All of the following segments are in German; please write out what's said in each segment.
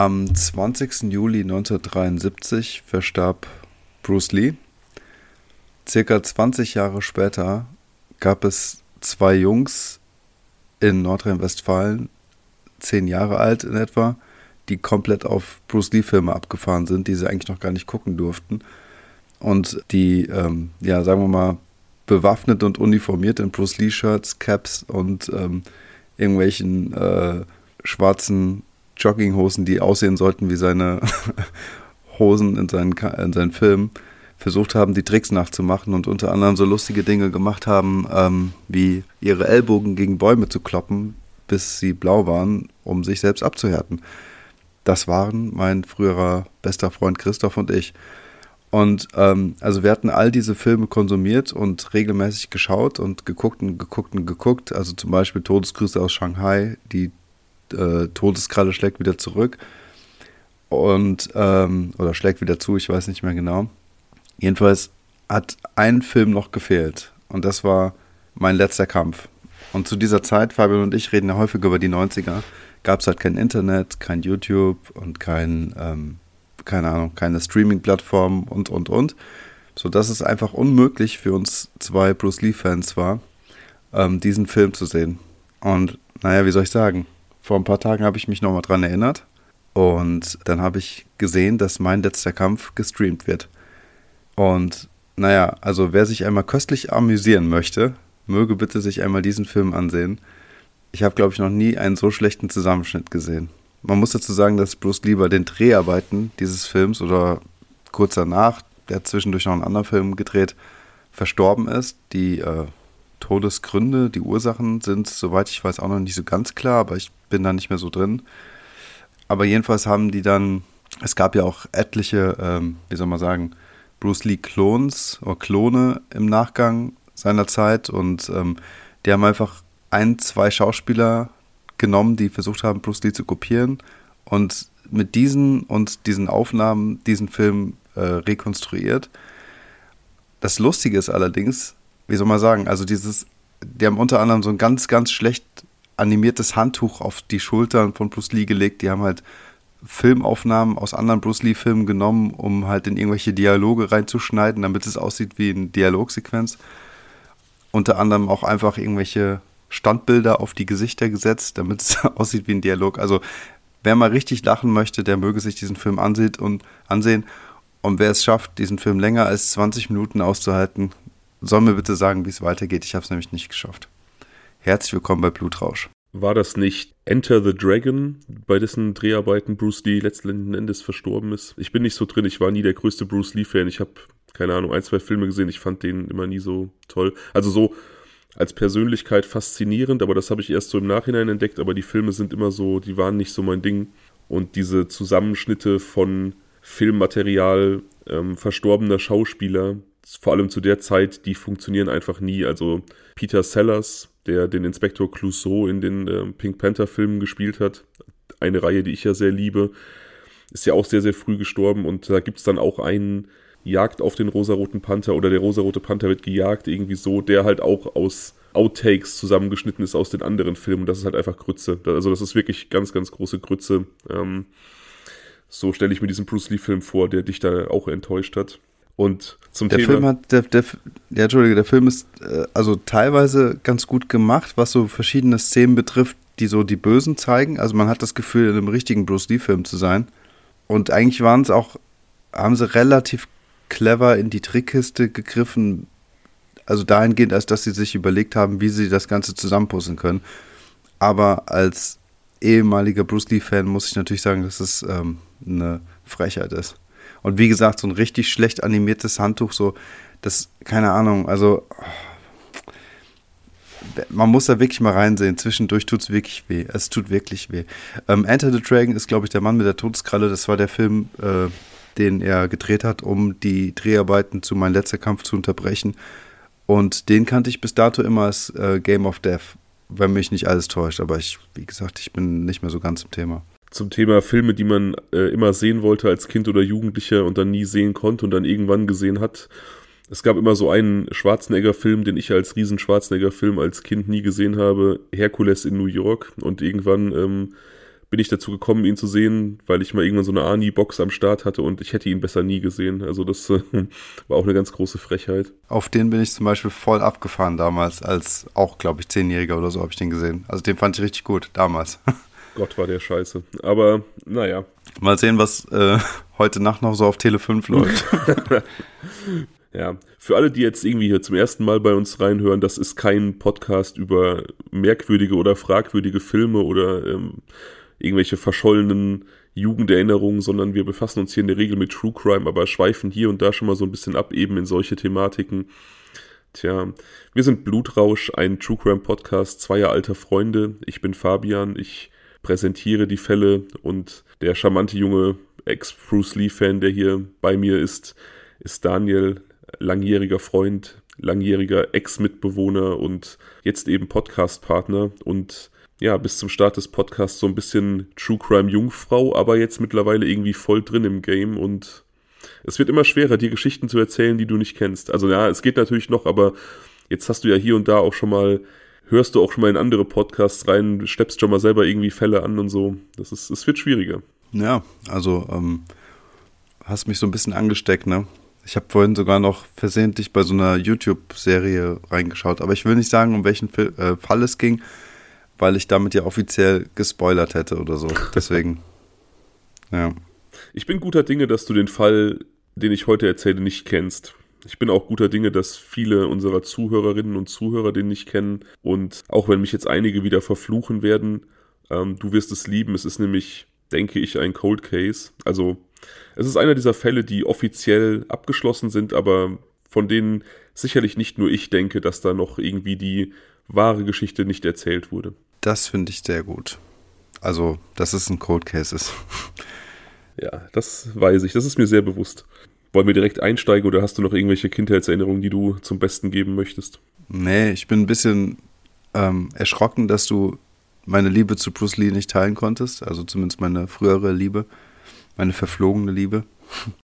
Am 20. Juli 1973 verstarb Bruce Lee. Circa 20 Jahre später gab es zwei Jungs in Nordrhein-Westfalen, zehn Jahre alt in etwa, die komplett auf Bruce Lee-Filme abgefahren sind, die sie eigentlich noch gar nicht gucken durften. Und die, ähm, ja, sagen wir mal, bewaffnet und uniformiert in Bruce Lee-Shirts, Caps und ähm, irgendwelchen äh, schwarzen Jogginghosen, die aussehen sollten wie seine Hosen in seinen, in seinen Filmen, versucht haben, die Tricks nachzumachen und unter anderem so lustige Dinge gemacht haben, ähm, wie ihre Ellbogen gegen Bäume zu kloppen, bis sie blau waren, um sich selbst abzuhärten. Das waren mein früherer bester Freund Christoph und ich. Und ähm, also wir hatten all diese Filme konsumiert und regelmäßig geschaut und geguckt und geguckt und geguckt. Also zum Beispiel Todesgrüße aus Shanghai, die äh, Todeskralle schlägt wieder zurück. Und, ähm, oder schlägt wieder zu, ich weiß nicht mehr genau. Jedenfalls hat ein Film noch gefehlt. Und das war mein letzter Kampf. Und zu dieser Zeit, Fabian und ich reden ja häufig über die 90er, gab es halt kein Internet, kein YouTube und kein ähm, keine Ahnung, keine Streaming-Plattform und, und, und. Sodass es einfach unmöglich für uns zwei Bruce Lee-Fans war, ähm, diesen Film zu sehen. Und naja, wie soll ich sagen? Vor ein paar Tagen habe ich mich nochmal dran erinnert. Und dann habe ich gesehen, dass mein letzter Kampf gestreamt wird. Und naja, also wer sich einmal köstlich amüsieren möchte, möge bitte sich einmal diesen Film ansehen. Ich habe, glaube ich, noch nie einen so schlechten Zusammenschnitt gesehen. Man muss dazu sagen, dass Bruce Lee bei den Dreharbeiten dieses Films oder kurz danach, der hat zwischendurch noch einen anderen Film gedreht, verstorben ist. Die äh, Todesgründe, die Ursachen sind, soweit ich weiß, auch noch nicht so ganz klar, aber ich bin da nicht mehr so drin. Aber jedenfalls haben die dann, es gab ja auch etliche, ähm, wie soll man sagen, Bruce Lee-Klons oder Klone im Nachgang seiner Zeit und ähm, die haben einfach ein, zwei Schauspieler genommen, die versucht haben, Bruce Lee zu kopieren und mit diesen und diesen Aufnahmen diesen Film äh, rekonstruiert. Das Lustige ist allerdings, wie soll man sagen, also dieses, die haben unter anderem so ein ganz, ganz schlecht animiertes Handtuch auf die Schultern von Bruce Lee gelegt. Die haben halt Filmaufnahmen aus anderen Bruce Lee-Filmen genommen, um halt in irgendwelche Dialoge reinzuschneiden, damit es aussieht wie eine Dialogsequenz. Unter anderem auch einfach irgendwelche Standbilder auf die Gesichter gesetzt, damit es aussieht wie ein Dialog. Also wer mal richtig lachen möchte, der möge sich diesen Film ansieht und ansehen. Und wer es schafft, diesen Film länger als 20 Minuten auszuhalten, soll mir bitte sagen, wie es weitergeht. Ich habe es nämlich nicht geschafft. Herzlich willkommen bei Blutrausch. War das nicht Enter the Dragon, bei dessen Dreharbeiten Bruce Lee letzten Endes verstorben ist? Ich bin nicht so drin, ich war nie der größte Bruce Lee-Fan. Ich habe, keine Ahnung, ein, zwei Filme gesehen, ich fand den immer nie so toll. Also so als Persönlichkeit faszinierend, aber das habe ich erst so im Nachhinein entdeckt, aber die Filme sind immer so, die waren nicht so mein Ding. Und diese Zusammenschnitte von Filmmaterial ähm, verstorbener Schauspieler, vor allem zu der Zeit, die funktionieren einfach nie. Also Peter Sellers, der den Inspektor Clouseau in den äh, Pink Panther Filmen gespielt hat, eine Reihe, die ich ja sehr liebe, ist ja auch sehr, sehr früh gestorben und da gibt es dann auch einen Jagd auf den rosaroten Panther oder der rosarote Panther wird gejagt, irgendwie so, der halt auch aus Outtakes zusammengeschnitten ist aus den anderen Filmen. Das ist halt einfach Grütze. Also das ist wirklich ganz, ganz große Grütze. Ähm, so stelle ich mir diesen Bruce Lee-Film vor, der dich da auch enttäuscht hat. Und zum der Thema. Film hat, der, der, der, Entschuldige, der Film ist äh, also teilweise ganz gut gemacht, was so verschiedene Szenen betrifft, die so die Bösen zeigen. Also man hat das Gefühl, in einem richtigen Bruce Lee-Film zu sein. Und eigentlich waren es auch, haben sie relativ clever in die Trickkiste gegriffen. Also dahingehend, als dass sie sich überlegt haben, wie sie das Ganze zusammenpuzzeln können. Aber als ehemaliger Bruce Lee-Fan muss ich natürlich sagen, dass es ähm, eine Frechheit ist. Und wie gesagt, so ein richtig schlecht animiertes Handtuch, so, das, keine Ahnung, also man muss da wirklich mal reinsehen. Zwischendurch tut es wirklich weh. Es tut wirklich weh. Ähm, Enter the Dragon ist, glaube ich, der Mann mit der Todeskralle. Das war der Film, äh, den er gedreht hat, um die Dreharbeiten zu Mein letzter Kampf zu unterbrechen. Und den kannte ich bis dato immer als äh, Game of Death, wenn mich nicht alles täuscht. Aber ich, wie gesagt, ich bin nicht mehr so ganz im Thema. Zum Thema Filme, die man äh, immer sehen wollte als Kind oder Jugendlicher und dann nie sehen konnte und dann irgendwann gesehen hat. Es gab immer so einen Schwarzenegger-Film, den ich als riesen Schwarzenegger-Film als Kind nie gesehen habe, Herkules in New York. Und irgendwann ähm, bin ich dazu gekommen, ihn zu sehen, weil ich mal irgendwann so eine Ani-Box am Start hatte und ich hätte ihn besser nie gesehen. Also das äh, war auch eine ganz große Frechheit. Auf den bin ich zum Beispiel voll abgefahren damals, als auch, glaube ich, Zehnjähriger oder so habe ich den gesehen. Also den fand ich richtig gut, damals. Gott, war der scheiße. Aber naja. Mal sehen, was äh, heute Nacht noch so auf Tele 5 läuft. Ja, für alle, die jetzt irgendwie hier zum ersten Mal bei uns reinhören, das ist kein Podcast über merkwürdige oder fragwürdige Filme oder ähm, irgendwelche verschollenen Jugenderinnerungen, sondern wir befassen uns hier in der Regel mit True Crime, aber schweifen hier und da schon mal so ein bisschen ab, eben in solche Thematiken. Tja, wir sind Blutrausch, ein True Crime Podcast zweier alter Freunde. Ich bin Fabian, ich präsentiere die Fälle und der charmante junge Ex-Bruce Lee-Fan, der hier bei mir ist, ist Daniel, langjähriger Freund, langjähriger Ex-Mitbewohner und jetzt eben Podcast-Partner und ja, bis zum Start des Podcasts so ein bisschen True Crime Jungfrau, aber jetzt mittlerweile irgendwie voll drin im Game und es wird immer schwerer, dir Geschichten zu erzählen, die du nicht kennst. Also ja, es geht natürlich noch, aber jetzt hast du ja hier und da auch schon mal, hörst du auch schon mal in andere Podcasts rein, steppst schon mal selber irgendwie Fälle an und so. Das ist, es wird schwieriger. Ja, also ähm, hast mich so ein bisschen angesteckt, ne? Ich habe vorhin sogar noch versehentlich bei so einer YouTube-Serie reingeschaut, aber ich will nicht sagen, um welchen äh, Fall es ging, weil ich damit ja offiziell gespoilert hätte oder so. Deswegen, ja. Ich bin guter Dinge, dass du den Fall, den ich heute erzähle, nicht kennst. Ich bin auch guter Dinge, dass viele unserer Zuhörerinnen und Zuhörer den nicht kennen. Und auch wenn mich jetzt einige wieder verfluchen werden, ähm, du wirst es lieben. Es ist nämlich, denke ich, ein Cold Case. Also es ist einer dieser Fälle, die offiziell abgeschlossen sind, aber von denen sicherlich nicht nur ich denke, dass da noch irgendwie die wahre Geschichte nicht erzählt wurde. Das finde ich sehr gut. Also, dass es ein Cold Case ist. Ja, das weiß ich. Das ist mir sehr bewusst. Wollen wir direkt einsteigen oder hast du noch irgendwelche Kindheitserinnerungen, die du zum Besten geben möchtest? Nee, ich bin ein bisschen ähm, erschrocken, dass du meine Liebe zu Bruce Lee nicht teilen konntest. Also zumindest meine frühere Liebe meine verflogene Liebe.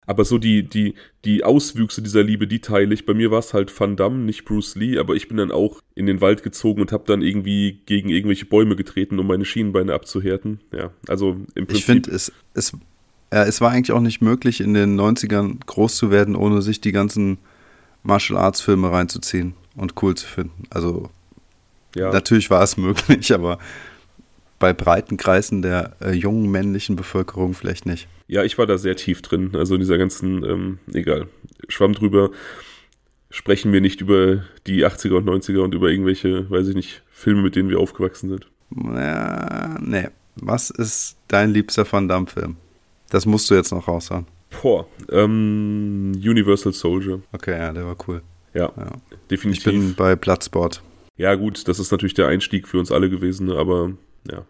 Aber so die, die, die Auswüchse dieser Liebe, die teile ich. Bei mir war es halt Van Damme, nicht Bruce Lee, aber ich bin dann auch in den Wald gezogen und habe dann irgendwie gegen irgendwelche Bäume getreten, um meine Schienenbeine abzuhärten. Ja, also im Prinzip. Ich finde, es, es, es war eigentlich auch nicht möglich, in den 90ern groß zu werden, ohne sich die ganzen Martial Arts Filme reinzuziehen und cool zu finden. Also, ja. natürlich war es möglich, aber bei breiten Kreisen der äh, jungen männlichen Bevölkerung vielleicht nicht. Ja, ich war da sehr tief drin. Also in dieser ganzen, ähm, egal, Schwamm drüber. Sprechen wir nicht über die 80er und 90er und über irgendwelche, weiß ich nicht, Filme, mit denen wir aufgewachsen sind. Ja, nee. Was ist dein liebster Van Damme-Film? Das musst du jetzt noch raushauen. Boah, ähm, Universal Soldier. Okay, ja, der war cool. Ja, ja. definitiv. Ich bin bei Bloodsport. Ja, gut, das ist natürlich der Einstieg für uns alle gewesen, aber ja.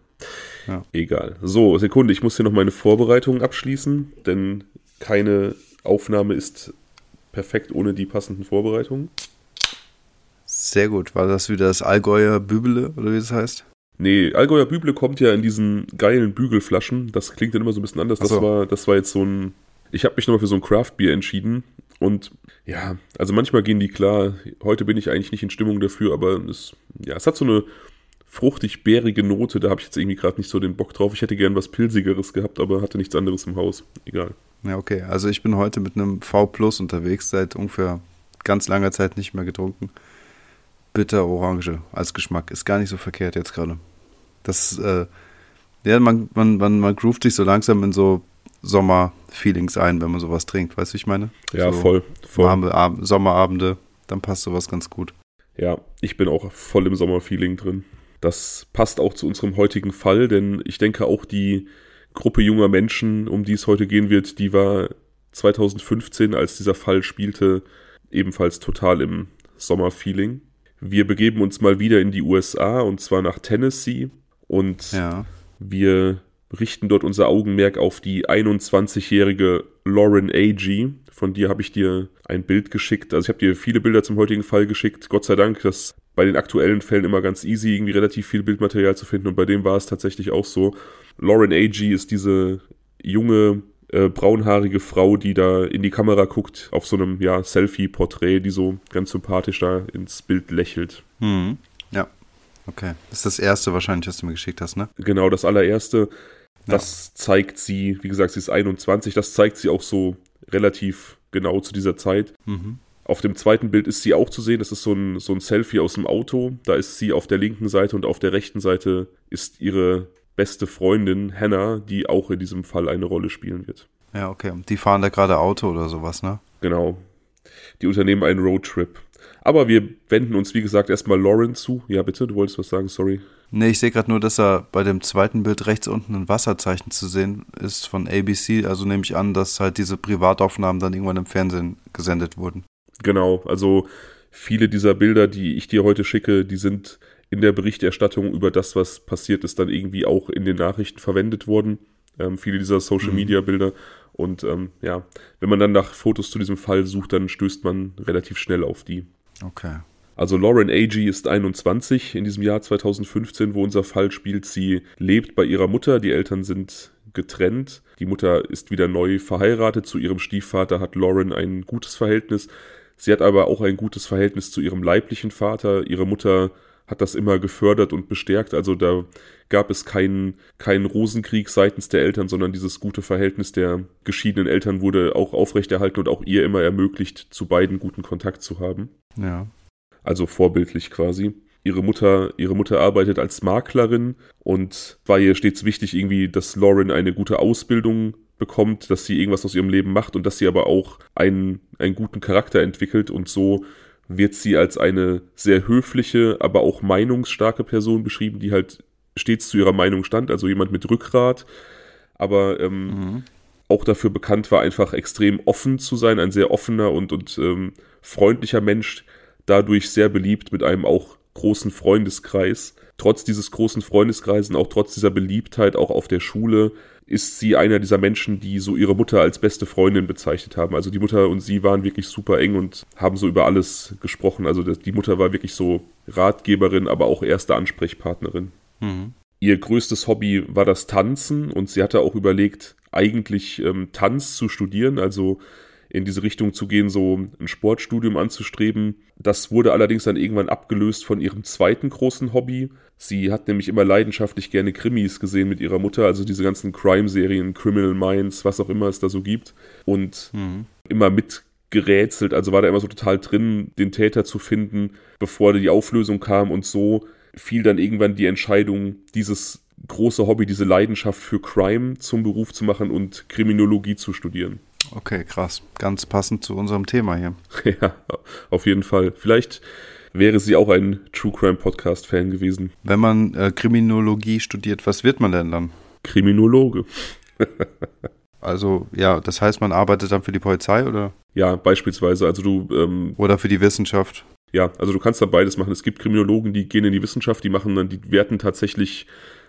ja. Egal. So, Sekunde, ich muss hier noch meine Vorbereitungen abschließen, denn keine Aufnahme ist perfekt ohne die passenden Vorbereitungen. Sehr gut. War das wieder das Allgäuer Bübele oder wie das heißt? Nee, Allgäuer Büble kommt ja in diesen geilen Bügelflaschen. Das klingt dann immer so ein bisschen anders. Das, so. war, das war jetzt so ein. Ich habe mich nochmal für so ein Craft-Bier entschieden. Und ja, also manchmal gehen die klar. Heute bin ich eigentlich nicht in Stimmung dafür, aber es, ja, es hat so eine fruchtig-bärige Note, da habe ich jetzt irgendwie gerade nicht so den Bock drauf. Ich hätte gern was Pilsigeres gehabt, aber hatte nichts anderes im Haus. Egal. Ja, okay. Also ich bin heute mit einem V Plus unterwegs, seit ungefähr ganz langer Zeit nicht mehr getrunken. Bitter Orange als Geschmack. Ist gar nicht so verkehrt jetzt gerade. Das, äh, ja, man, man, man, man groovt sich so langsam in so Sommerfeelings ein, wenn man sowas trinkt. Weißt du, wie ich meine? Ja, so voll. voll. Warme Ab Sommerabende, dann passt sowas ganz gut. Ja, ich bin auch voll im Sommerfeeling drin. Das passt auch zu unserem heutigen Fall, denn ich denke auch die Gruppe junger Menschen, um die es heute gehen wird, die war 2015, als dieser Fall spielte, ebenfalls total im Sommerfeeling. Wir begeben uns mal wieder in die USA und zwar nach Tennessee und ja. wir richten dort unser Augenmerk auf die 21-jährige Lauren Agee. Von dir habe ich dir ein Bild geschickt. Also ich habe dir viele Bilder zum heutigen Fall geschickt. Gott sei Dank, das bei den aktuellen Fällen immer ganz easy, irgendwie relativ viel Bildmaterial zu finden und bei dem war es tatsächlich auch so. Lauren Agee ist diese junge, äh, braunhaarige Frau, die da in die Kamera guckt, auf so einem ja, Selfie-Porträt, die so ganz sympathisch da ins Bild lächelt. Mhm. Ja. Okay. Das ist das erste wahrscheinlich, was du mir geschickt hast, ne? Genau, das allererste. Das ja. zeigt sie, wie gesagt, sie ist 21, das zeigt sie auch so relativ genau zu dieser Zeit. Mhm. Auf dem zweiten Bild ist sie auch zu sehen. Das ist so ein, so ein Selfie aus dem Auto. Da ist sie auf der linken Seite und auf der rechten Seite ist ihre beste Freundin Hannah, die auch in diesem Fall eine Rolle spielen wird. Ja, okay. Die fahren da gerade Auto oder sowas, ne? Genau. Die unternehmen einen Roadtrip. Aber wir wenden uns, wie gesagt, erstmal Lauren zu. Ja, bitte, du wolltest was sagen, sorry. Nee, ich sehe gerade nur, dass er bei dem zweiten Bild rechts unten ein Wasserzeichen zu sehen ist von ABC. Also nehme ich an, dass halt diese Privataufnahmen dann irgendwann im Fernsehen gesendet wurden. Genau, also viele dieser Bilder, die ich dir heute schicke, die sind in der Berichterstattung über das, was passiert ist, dann irgendwie auch in den Nachrichten verwendet worden. Ähm, viele dieser Social-Media-Bilder. Mhm. Und ähm, ja, wenn man dann nach Fotos zu diesem Fall sucht, dann stößt man relativ schnell auf die. Okay. Also Lauren Agee ist 21 in diesem Jahr 2015, wo unser Fall spielt. Sie lebt bei ihrer Mutter, die Eltern sind getrennt. Die Mutter ist wieder neu verheiratet. Zu ihrem Stiefvater hat Lauren ein gutes Verhältnis. Sie hat aber auch ein gutes Verhältnis zu ihrem leiblichen Vater. Ihre Mutter hat das immer gefördert und bestärkt. Also da gab es keinen, keinen Rosenkrieg seitens der Eltern, sondern dieses gute Verhältnis der geschiedenen Eltern wurde auch aufrechterhalten und auch ihr immer ermöglicht, zu beiden guten Kontakt zu haben. Ja. Also vorbildlich quasi. Ihre Mutter, ihre Mutter arbeitet als Maklerin und war ihr stets wichtig, irgendwie, dass Lauren eine gute Ausbildung bekommt, dass sie irgendwas aus ihrem Leben macht und dass sie aber auch einen, einen guten Charakter entwickelt und so wird sie als eine sehr höfliche, aber auch meinungsstarke Person beschrieben, die halt stets zu ihrer Meinung stand, also jemand mit Rückgrat, aber ähm, mhm. auch dafür bekannt war, einfach extrem offen zu sein, ein sehr offener und, und ähm, freundlicher Mensch, dadurch sehr beliebt mit einem auch großen Freundeskreis. Trotz dieses großen Freundeskreises und auch trotz dieser Beliebtheit auch auf der Schule ist sie einer dieser Menschen, die so ihre Mutter als beste Freundin bezeichnet haben. Also die Mutter und sie waren wirklich super eng und haben so über alles gesprochen. Also die Mutter war wirklich so Ratgeberin, aber auch erste Ansprechpartnerin. Mhm. Ihr größtes Hobby war das Tanzen und sie hatte auch überlegt, eigentlich ähm, Tanz zu studieren, also in diese Richtung zu gehen, so ein Sportstudium anzustreben. Das wurde allerdings dann irgendwann abgelöst von ihrem zweiten großen Hobby. Sie hat nämlich immer leidenschaftlich gerne Krimis gesehen mit ihrer Mutter, also diese ganzen Crime-Serien, Criminal Minds, was auch immer es da so gibt. Und mhm. immer mitgerätselt, also war da immer so total drin, den Täter zu finden, bevor die Auflösung kam und so fiel dann irgendwann die Entscheidung, dieses große Hobby, diese Leidenschaft für Crime zum Beruf zu machen und Kriminologie zu studieren. Okay, krass. Ganz passend zu unserem Thema hier. Ja, auf jeden Fall. Vielleicht wäre sie auch ein True Crime Podcast Fan gewesen. Wenn man äh, Kriminologie studiert, was wird man denn dann? Kriminologe. also, ja, das heißt, man arbeitet dann für die Polizei oder? Ja, beispielsweise. Also du. Ähm, oder für die Wissenschaft. Ja, also du kannst da beides machen. Es gibt Kriminologen, die gehen in die Wissenschaft, die machen dann, die werten tatsächlich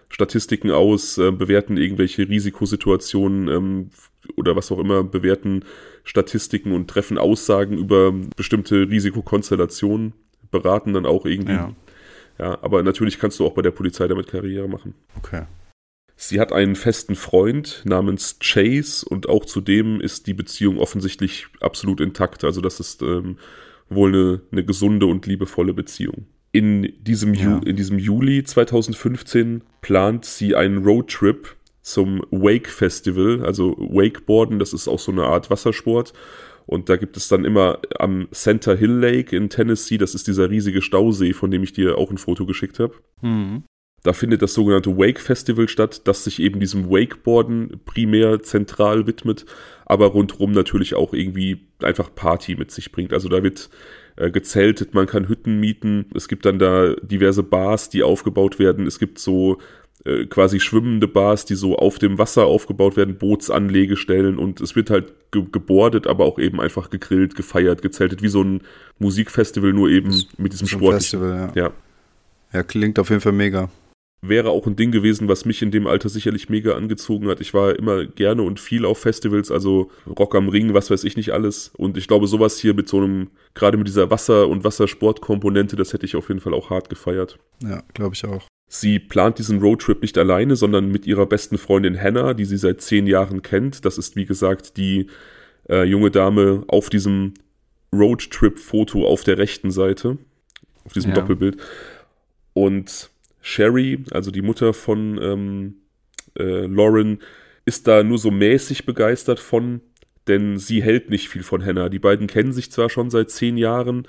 Statistiken aus, äh, bewerten irgendwelche Risikosituationen ähm, oder was auch immer, bewerten Statistiken und treffen Aussagen über bestimmte Risikokonstellationen, beraten dann auch irgendwie. Ja. ja, aber natürlich kannst du auch bei der Polizei damit Karriere machen. Okay. Sie hat einen festen Freund namens Chase und auch zudem ist die Beziehung offensichtlich absolut intakt. Also das ist ähm, wohl eine, eine gesunde und liebevolle Beziehung. In diesem, ja. in diesem Juli 2015 plant sie einen Roadtrip zum Wake Festival, also Wakeboarden, das ist auch so eine Art Wassersport. Und da gibt es dann immer am Center Hill Lake in Tennessee, das ist dieser riesige Stausee, von dem ich dir auch ein Foto geschickt habe. Mhm. Da findet das sogenannte Wake Festival statt, das sich eben diesem Wakeboarden primär zentral widmet, aber rundherum natürlich auch irgendwie einfach Party mit sich bringt. Also da wird äh, gezeltet, man kann Hütten mieten, es gibt dann da diverse Bars, die aufgebaut werden, es gibt so äh, quasi schwimmende Bars, die so auf dem Wasser aufgebaut werden, Bootsanlegestellen und es wird halt ge gebordet, aber auch eben einfach gegrillt, gefeiert, gezeltet, wie so ein Musikfestival, nur eben mit diesem Sport. Festival, ja. ja. Ja, klingt auf jeden Fall mega wäre auch ein Ding gewesen, was mich in dem Alter sicherlich mega angezogen hat. Ich war immer gerne und viel auf Festivals, also Rock am Ring, was weiß ich nicht alles. Und ich glaube, sowas hier mit so einem, gerade mit dieser Wasser- und Wassersportkomponente, das hätte ich auf jeden Fall auch hart gefeiert. Ja, glaube ich auch. Sie plant diesen Roadtrip nicht alleine, sondern mit ihrer besten Freundin Hannah, die sie seit zehn Jahren kennt. Das ist, wie gesagt, die äh, junge Dame auf diesem Roadtrip-Foto auf der rechten Seite, auf diesem ja. Doppelbild. Und Sherry, also die Mutter von ähm, äh, Lauren, ist da nur so mäßig begeistert von, denn sie hält nicht viel von Hannah. Die beiden kennen sich zwar schon seit zehn Jahren,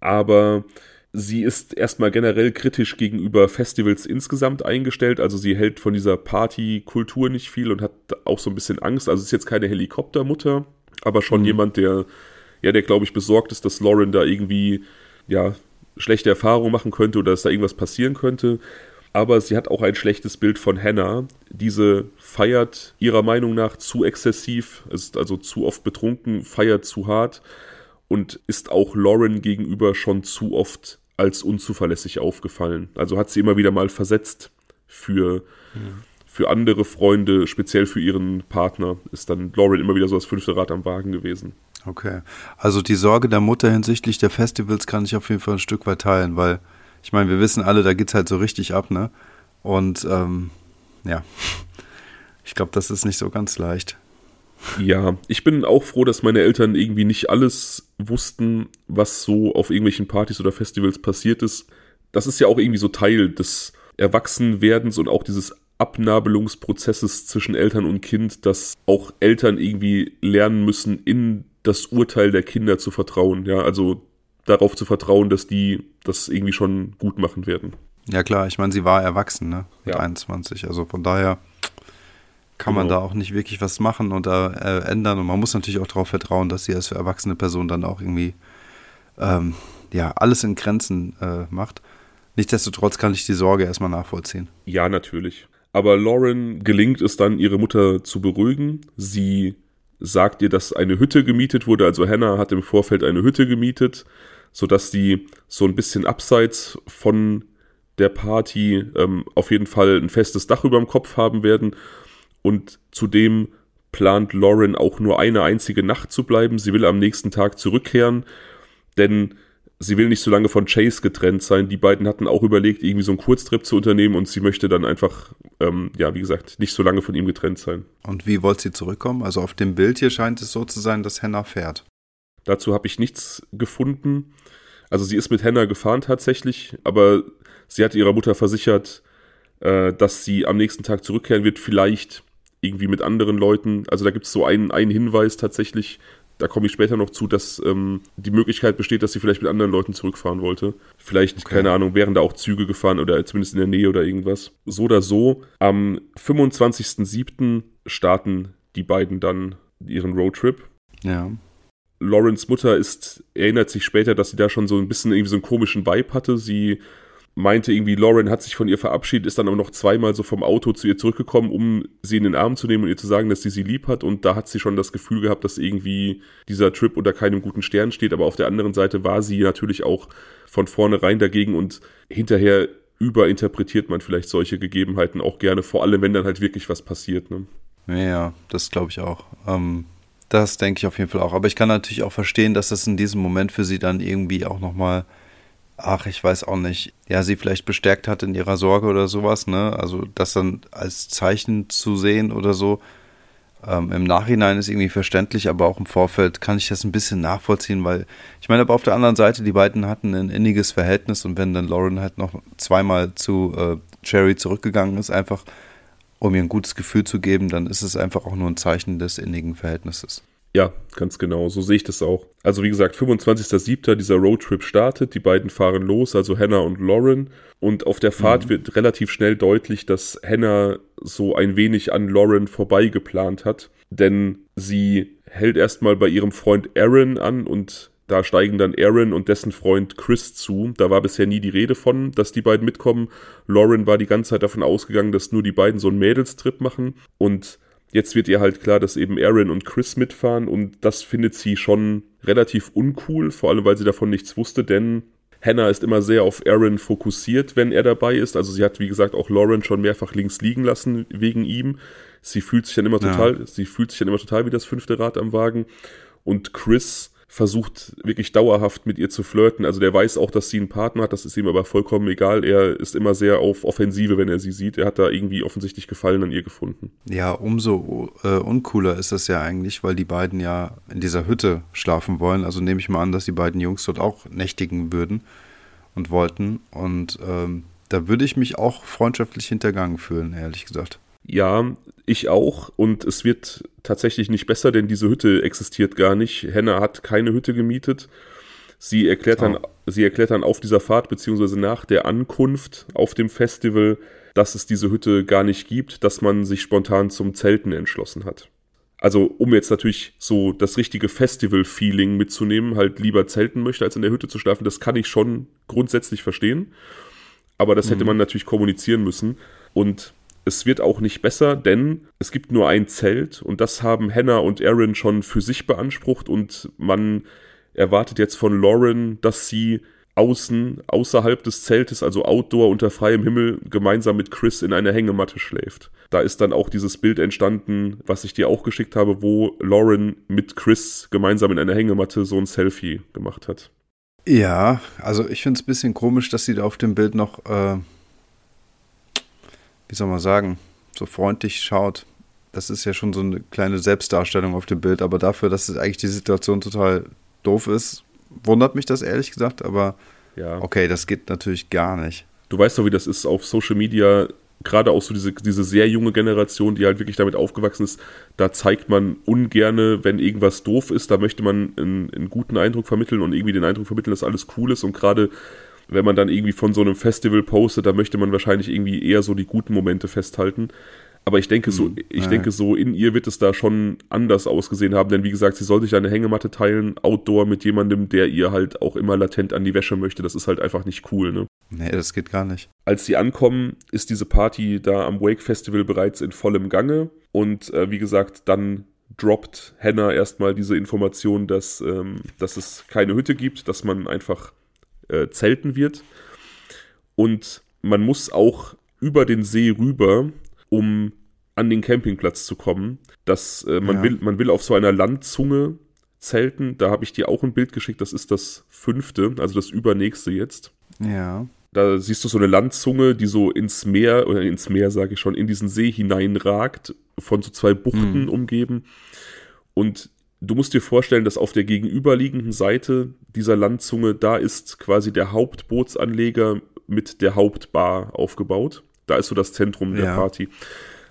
aber sie ist erstmal generell kritisch gegenüber Festivals insgesamt eingestellt. Also sie hält von dieser Partykultur nicht viel und hat auch so ein bisschen Angst. Also ist jetzt keine Helikoptermutter, aber schon mhm. jemand, der, ja, der glaube ich besorgt ist, dass Lauren da irgendwie, ja, schlechte Erfahrungen machen könnte oder dass da irgendwas passieren könnte. Aber sie hat auch ein schlechtes Bild von Hannah. Diese feiert ihrer Meinung nach zu exzessiv, ist also zu oft betrunken, feiert zu hart und ist auch Lauren gegenüber schon zu oft als unzuverlässig aufgefallen. Also hat sie immer wieder mal versetzt für, mhm. für andere Freunde, speziell für ihren Partner, ist dann Lauren immer wieder so das fünfte Rad am Wagen gewesen. Okay. Also die Sorge der Mutter hinsichtlich der Festivals kann ich auf jeden Fall ein Stück weit teilen, weil ich meine, wir wissen alle, da geht es halt so richtig ab, ne? Und ähm, ja, ich glaube, das ist nicht so ganz leicht. Ja, ich bin auch froh, dass meine Eltern irgendwie nicht alles wussten, was so auf irgendwelchen Partys oder Festivals passiert ist. Das ist ja auch irgendwie so Teil des Erwachsenwerdens und auch dieses Abnabelungsprozesses zwischen Eltern und Kind, dass auch Eltern irgendwie lernen müssen, in das Urteil der Kinder zu vertrauen. Ja, also darauf zu vertrauen, dass die das irgendwie schon gut machen werden. Ja klar, ich meine, sie war erwachsen, ne? Mit ja. 21. Also von daher kann genau. man da auch nicht wirklich was machen und da äh, ändern. Und man muss natürlich auch darauf vertrauen, dass sie als erwachsene Person dann auch irgendwie ähm, ja, alles in Grenzen äh, macht. Nichtsdestotrotz kann ich die Sorge erstmal nachvollziehen. Ja, natürlich. Aber Lauren gelingt es dann, ihre Mutter zu beruhigen. Sie sagt ihr, dass eine Hütte gemietet wurde. Also Hannah hat im Vorfeld eine Hütte gemietet, sodass sie so ein bisschen abseits von der Party ähm, auf jeden Fall ein festes Dach über dem Kopf haben werden und zudem plant Lauren auch nur eine einzige Nacht zu bleiben. Sie will am nächsten Tag zurückkehren, denn sie will nicht so lange von Chase getrennt sein. Die beiden hatten auch überlegt, irgendwie so einen Kurztrip zu unternehmen und sie möchte dann einfach, ähm, ja, wie gesagt, nicht so lange von ihm getrennt sein. Und wie wollt sie zurückkommen? Also auf dem Bild hier scheint es so zu sein, dass Hannah fährt. Dazu habe ich nichts gefunden. Also sie ist mit Hannah gefahren tatsächlich, aber sie hat ihrer Mutter versichert, äh, dass sie am nächsten Tag zurückkehren wird. Vielleicht irgendwie mit anderen Leuten. Also da gibt es so einen, einen Hinweis tatsächlich, da komme ich später noch zu, dass ähm, die Möglichkeit besteht, dass sie vielleicht mit anderen Leuten zurückfahren wollte. Vielleicht, okay. keine Ahnung, wären da auch Züge gefahren oder zumindest in der Nähe oder irgendwas. So oder so, am 25.07. starten die beiden dann ihren Roadtrip. Ja. Lawrence Mutter ist, erinnert sich später, dass sie da schon so ein bisschen irgendwie so einen komischen Vibe hatte. Sie meinte irgendwie, Lauren hat sich von ihr verabschiedet, ist dann aber noch zweimal so vom Auto zu ihr zurückgekommen, um sie in den Arm zu nehmen und ihr zu sagen, dass sie sie lieb hat. Und da hat sie schon das Gefühl gehabt, dass irgendwie dieser Trip unter keinem guten Stern steht. Aber auf der anderen Seite war sie natürlich auch von vornherein dagegen und hinterher überinterpretiert man vielleicht solche Gegebenheiten auch gerne, vor allem wenn dann halt wirklich was passiert. Ne? Ja, das glaube ich auch. Ähm, das denke ich auf jeden Fall auch. Aber ich kann natürlich auch verstehen, dass das in diesem Moment für sie dann irgendwie auch nochmal ach, ich weiß auch nicht, ja, sie vielleicht bestärkt hat in ihrer Sorge oder sowas, ne? Also das dann als Zeichen zu sehen oder so. Ähm, Im Nachhinein ist irgendwie verständlich, aber auch im Vorfeld kann ich das ein bisschen nachvollziehen, weil ich meine, aber auf der anderen Seite, die beiden hatten ein inniges Verhältnis und wenn dann Lauren halt noch zweimal zu äh, Cherry zurückgegangen ist, einfach um ihr ein gutes Gefühl zu geben, dann ist es einfach auch nur ein Zeichen des innigen Verhältnisses. Ja, ganz genau. So sehe ich das auch. Also wie gesagt, 25.07. dieser Roadtrip startet. Die beiden fahren los, also Hannah und Lauren. Und auf der Fahrt mhm. wird relativ schnell deutlich, dass Hannah so ein wenig an Lauren vorbeigeplant hat. Denn sie hält erstmal bei ihrem Freund Aaron an und da steigen dann Aaron und dessen Freund Chris zu. Da war bisher nie die Rede von, dass die beiden mitkommen. Lauren war die ganze Zeit davon ausgegangen, dass nur die beiden so einen Mädelstrip machen. Und Jetzt wird ihr halt klar, dass eben Aaron und Chris mitfahren und das findet sie schon relativ uncool, vor allem weil sie davon nichts wusste, denn Hannah ist immer sehr auf Aaron fokussiert, wenn er dabei ist. Also sie hat, wie gesagt, auch Lauren schon mehrfach links liegen lassen wegen ihm. Sie fühlt sich dann immer total, ja. sie fühlt sich dann immer total wie das fünfte Rad am Wagen. Und Chris versucht wirklich dauerhaft mit ihr zu flirten. Also der weiß auch, dass sie einen Partner hat, das ist ihm aber vollkommen egal. Er ist immer sehr auf Offensive, wenn er sie sieht. Er hat da irgendwie offensichtlich Gefallen an ihr gefunden. Ja, umso äh, uncooler ist das ja eigentlich, weil die beiden ja in dieser Hütte schlafen wollen. Also nehme ich mal an, dass die beiden Jungs dort auch nächtigen würden und wollten. Und ähm, Da würde ich mich auch freundschaftlich hintergangen fühlen, ehrlich gesagt. Ja, ich auch. Und es wird tatsächlich nicht besser, denn diese Hütte existiert gar nicht. Hannah hat keine Hütte gemietet. Sie erklärt, dann, sie erklärt dann auf dieser Fahrt, beziehungsweise nach der Ankunft auf dem Festival, dass es diese Hütte gar nicht gibt, dass man sich spontan zum Zelten entschlossen hat. Also, um jetzt natürlich so das richtige Festival-Feeling mitzunehmen, halt lieber zelten möchte, als in der Hütte zu schlafen, das kann ich schon grundsätzlich verstehen. Aber das mhm. hätte man natürlich kommunizieren müssen. Und es wird auch nicht besser, denn es gibt nur ein Zelt und das haben Hannah und Aaron schon für sich beansprucht und man erwartet jetzt von Lauren, dass sie außen, außerhalb des Zeltes, also Outdoor unter freiem Himmel, gemeinsam mit Chris in einer Hängematte schläft. Da ist dann auch dieses Bild entstanden, was ich dir auch geschickt habe, wo Lauren mit Chris gemeinsam in einer Hängematte so ein Selfie gemacht hat. Ja, also ich finde es ein bisschen komisch, dass sie da auf dem Bild noch, äh, wie soll man sagen, so freundlich schaut. Das ist ja schon so eine kleine Selbstdarstellung auf dem Bild, aber dafür, dass eigentlich die Situation total doof ist, wundert mich das ehrlich gesagt, aber ja. okay, das geht natürlich gar nicht. Du weißt doch, wie das ist auf Social Media, gerade auch so diese, diese sehr junge Generation, die halt wirklich damit aufgewachsen ist, da zeigt man ungerne, wenn irgendwas doof ist, da möchte man einen, einen guten Eindruck vermitteln und irgendwie den Eindruck vermitteln, dass alles cool ist und gerade wenn man dann irgendwie von so einem Festival postet, da möchte man wahrscheinlich irgendwie eher so die guten Momente festhalten. Aber ich denke, so, hm, ich denke, so in ihr wird es da schon anders ausgesehen haben, denn wie gesagt, sie soll sich eine Hängematte teilen, outdoor mit jemandem, der ihr halt auch immer latent an die Wäsche möchte. Das ist halt einfach nicht cool, ne? Nee, das geht gar nicht. Als sie ankommen, ist diese Party da am Wake Festival bereits in vollem Gange und äh, wie gesagt, dann droppt Hannah erstmal diese Information, dass, ähm, dass es keine Hütte gibt, dass man einfach äh, zelten wird. Und man muss auch über den See rüber um an den Campingplatz zu kommen. Das, äh, man, ja. will, man will auf so einer Landzunge zelten. Da habe ich dir auch ein Bild geschickt. Das ist das fünfte, also das übernächste jetzt. Ja. Da siehst du so eine Landzunge, die so ins Meer, oder ins Meer sage ich schon, in diesen See hineinragt, von so zwei Buchten hm. umgeben. Und du musst dir vorstellen, dass auf der gegenüberliegenden Seite dieser Landzunge, da ist quasi der Hauptbootsanleger mit der Hauptbar aufgebaut. Da ist so das Zentrum der ja. Party.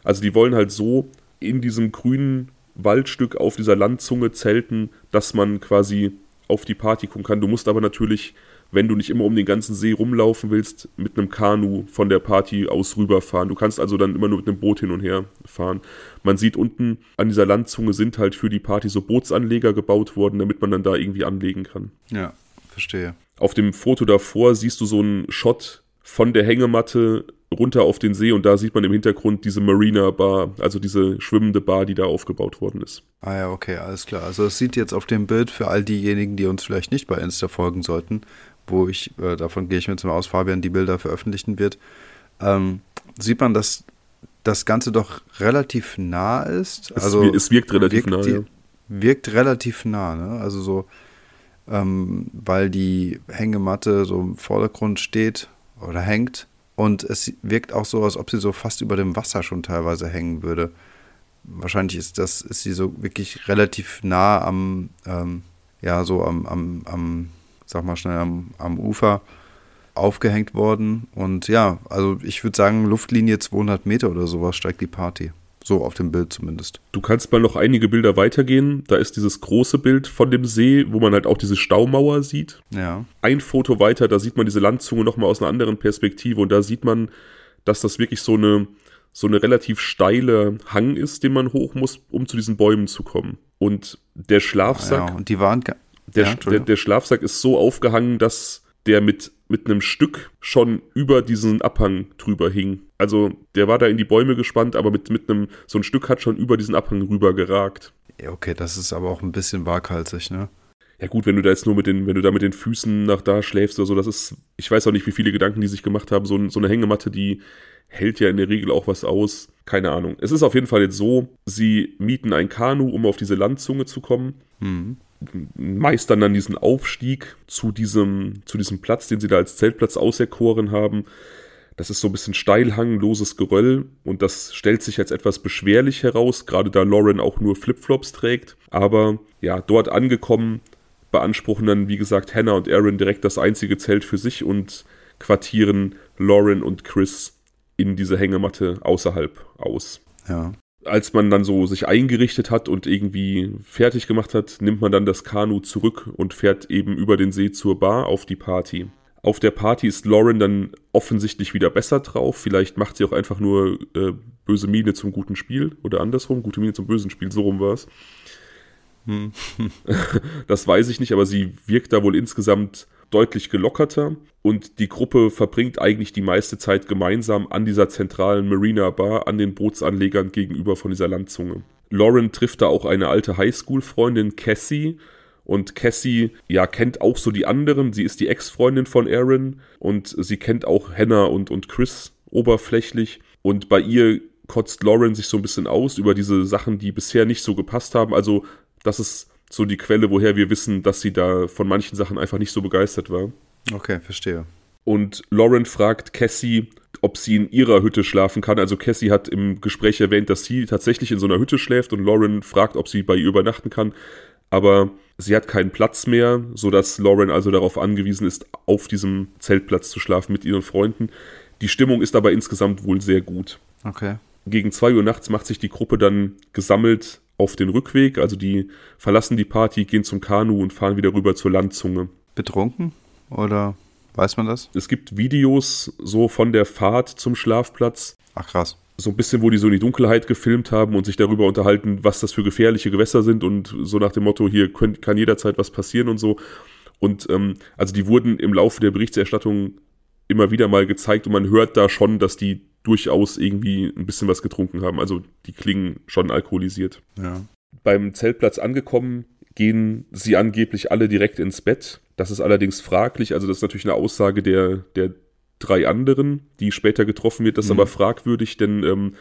Also die wollen halt so in diesem grünen Waldstück auf dieser Landzunge zelten, dass man quasi auf die Party gucken kann. Du musst aber natürlich, wenn du nicht immer um den ganzen See rumlaufen willst, mit einem Kanu von der Party aus rüberfahren. Du kannst also dann immer nur mit einem Boot hin und her fahren. Man sieht unten an dieser Landzunge sind halt für die Party so Bootsanleger gebaut worden, damit man dann da irgendwie anlegen kann. Ja, verstehe. Auf dem Foto davor siehst du so einen Shot von der Hängematte runter auf den See und da sieht man im Hintergrund diese Marina Bar, also diese schwimmende Bar, die da aufgebaut worden ist. Ah ja, okay, alles klar. Also es sieht jetzt auf dem Bild für all diejenigen, die uns vielleicht nicht bei Insta folgen sollten, wo ich, äh, davon gehe ich mir zum aus, Fabian die Bilder veröffentlichen wird, ähm, sieht man, dass das Ganze doch relativ nah ist. Es, also es wirkt relativ wirkt nah, die, ja. Wirkt relativ nah, ne? Also so, ähm, weil die Hängematte so im Vordergrund steht oder hängt und es wirkt auch so, als ob sie so fast über dem Wasser schon teilweise hängen würde. Wahrscheinlich ist das, ist sie so wirklich relativ nah am, ähm, ja, so am, am, am, sag mal schnell, am, am Ufer aufgehängt worden. Und ja, also ich würde sagen, Luftlinie 200 Meter oder sowas steigt die Party. So auf dem Bild zumindest. Du kannst mal noch einige Bilder weitergehen. Da ist dieses große Bild von dem See, wo man halt auch diese Staumauer sieht. Ja. Ein Foto weiter, da sieht man diese Landzunge nochmal aus einer anderen Perspektive und da sieht man, dass das wirklich so eine, so eine relativ steile Hang ist, den man hoch muss, um zu diesen Bäumen zu kommen. Und der Schlafsack. Ja, und die waren. Der, ja, der, der Schlafsack ist so aufgehangen, dass der mit, mit einem Stück schon über diesen Abhang drüber hing. Also der war da in die Bäume gespannt, aber mit, mit einem, so ein Stück hat schon über diesen Abhang rüber geragt. Ja, okay, das ist aber auch ein bisschen waghalsig, ne? Ja gut, wenn du da jetzt nur mit den, wenn du da mit den Füßen nach da schläfst oder so, das ist, ich weiß auch nicht, wie viele Gedanken die sich gemacht haben. So, so eine Hängematte, die hält ja in der Regel auch was aus. Keine Ahnung. Es ist auf jeden Fall jetzt so, sie mieten ein Kanu, um auf diese Landzunge zu kommen. Mhm meistern dann diesen Aufstieg zu diesem, zu diesem Platz, den sie da als Zeltplatz auserkoren haben. Das ist so ein bisschen steilhangloses Geröll und das stellt sich als etwas beschwerlich heraus, gerade da Lauren auch nur Flipflops trägt. Aber ja, dort angekommen beanspruchen dann, wie gesagt, Hannah und Aaron direkt das einzige Zelt für sich und quartieren Lauren und Chris in diese Hängematte außerhalb aus. Ja. Als man dann so sich eingerichtet hat und irgendwie fertig gemacht hat, nimmt man dann das Kanu zurück und fährt eben über den See zur Bar auf die Party. Auf der Party ist Lauren dann offensichtlich wieder besser drauf. Vielleicht macht sie auch einfach nur äh, böse Miene zum guten Spiel oder andersrum, gute Miene zum bösen Spiel, so rum war es. Hm. das weiß ich nicht, aber sie wirkt da wohl insgesamt deutlich gelockerter und die Gruppe verbringt eigentlich die meiste Zeit gemeinsam an dieser zentralen Marina Bar an den Bootsanlegern gegenüber von dieser Landzunge. Lauren trifft da auch eine alte Highschool-Freundin Cassie und Cassie ja kennt auch so die anderen. Sie ist die Ex-Freundin von Aaron und sie kennt auch Hannah und, und Chris oberflächlich und bei ihr kotzt Lauren sich so ein bisschen aus über diese Sachen, die bisher nicht so gepasst haben. Also das ist so die Quelle, woher wir wissen, dass sie da von manchen Sachen einfach nicht so begeistert war. Okay, verstehe. Und Lauren fragt Cassie, ob sie in ihrer Hütte schlafen kann. Also Cassie hat im Gespräch erwähnt, dass sie tatsächlich in so einer Hütte schläft und Lauren fragt, ob sie bei ihr übernachten kann. Aber sie hat keinen Platz mehr, sodass Lauren also darauf angewiesen ist, auf diesem Zeltplatz zu schlafen mit ihren Freunden. Die Stimmung ist aber insgesamt wohl sehr gut. Okay. Gegen zwei Uhr nachts macht sich die Gruppe dann gesammelt auf den Rückweg. Also die verlassen die Party, gehen zum Kanu und fahren wieder rüber zur Landzunge. Betrunken? Oder weiß man das? Es gibt Videos so von der Fahrt zum Schlafplatz. Ach krass. So ein bisschen, wo die so in die Dunkelheit gefilmt haben und sich darüber unterhalten, was das für gefährliche Gewässer sind und so nach dem Motto, hier könnt, kann jederzeit was passieren und so. Und ähm, also die wurden im Laufe der Berichterstattung immer wieder mal gezeigt und man hört da schon, dass die durchaus irgendwie ein bisschen was getrunken haben. Also die klingen schon alkoholisiert. Ja. Beim Zeltplatz angekommen, gehen sie angeblich alle direkt ins Bett. Das ist allerdings fraglich. Also das ist natürlich eine Aussage der, der drei anderen, die später getroffen wird. Das ist mhm. aber fragwürdig, denn ähm,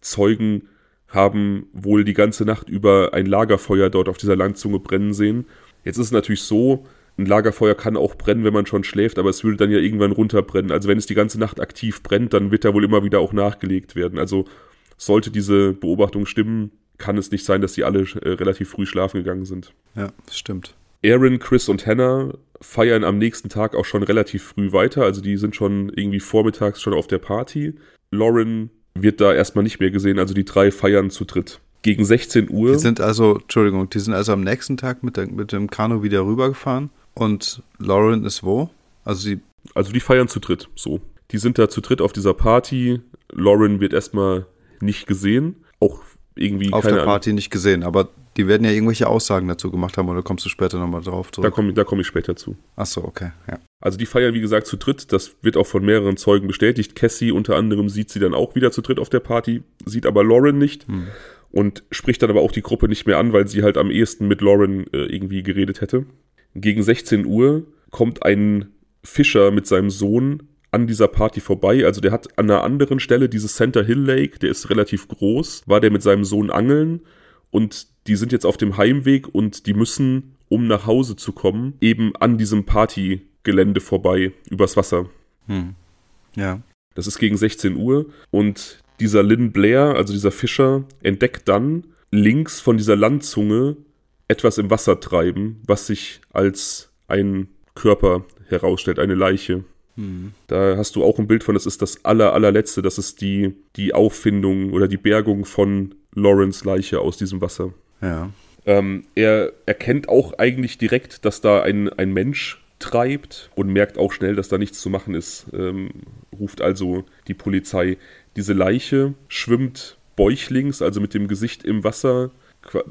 Zeugen haben wohl die ganze Nacht über ein Lagerfeuer dort auf dieser Landzunge brennen sehen. Jetzt ist es natürlich so, ein Lagerfeuer kann auch brennen, wenn man schon schläft, aber es würde dann ja irgendwann runterbrennen. Also wenn es die ganze Nacht aktiv brennt, dann wird da wohl immer wieder auch nachgelegt werden. Also sollte diese Beobachtung stimmen, kann es nicht sein, dass sie alle äh, relativ früh schlafen gegangen sind. Ja, stimmt. Aaron, Chris und Hannah feiern am nächsten Tag auch schon relativ früh weiter. Also die sind schon irgendwie vormittags schon auf der Party. Lauren wird da erstmal nicht mehr gesehen. Also die drei feiern zu dritt. Gegen 16 Uhr. Die sind also, Entschuldigung, die sind also am nächsten Tag mit, der, mit dem Kanu wieder rübergefahren. Und Lauren ist wo? Also sie. Also die feiern zu dritt, so. Die sind da zu dritt auf dieser Party. Lauren wird erstmal nicht gesehen. Auch irgendwie. Auf der Party Ahnung. nicht gesehen, aber die werden ja irgendwelche Aussagen dazu gemacht haben oder kommst du später nochmal drauf zurück? Da komme da komm ich später zu. Ach so, okay, ja. Also die feiern, wie gesagt, zu dritt. Das wird auch von mehreren Zeugen bestätigt. Cassie unter anderem sieht sie dann auch wieder zu dritt auf der Party, sieht aber Lauren nicht. Hm. Und spricht dann aber auch die Gruppe nicht mehr an, weil sie halt am ehesten mit Lauren äh, irgendwie geredet hätte. Gegen 16 Uhr kommt ein Fischer mit seinem Sohn an dieser Party vorbei. Also der hat an einer anderen Stelle dieses Center Hill Lake, der ist relativ groß, war der mit seinem Sohn angeln und die sind jetzt auf dem Heimweg und die müssen, um nach Hause zu kommen, eben an diesem Partygelände vorbei, übers Wasser. Hm. Ja. Das ist gegen 16 Uhr und dieser Lynn Blair, also dieser Fischer, entdeckt dann links von dieser Landzunge etwas im Wasser treiben, was sich als ein Körper herausstellt, eine Leiche. Hm. Da hast du auch ein Bild von, das ist das aller, allerletzte, das ist die, die Auffindung oder die Bergung von Lawrence Leiche aus diesem Wasser. Ja. Ähm, er erkennt auch eigentlich direkt, dass da ein, ein Mensch treibt und merkt auch schnell, dass da nichts zu machen ist. Ähm, ruft also die Polizei. Diese Leiche schwimmt bäuchlings, also mit dem Gesicht im Wasser,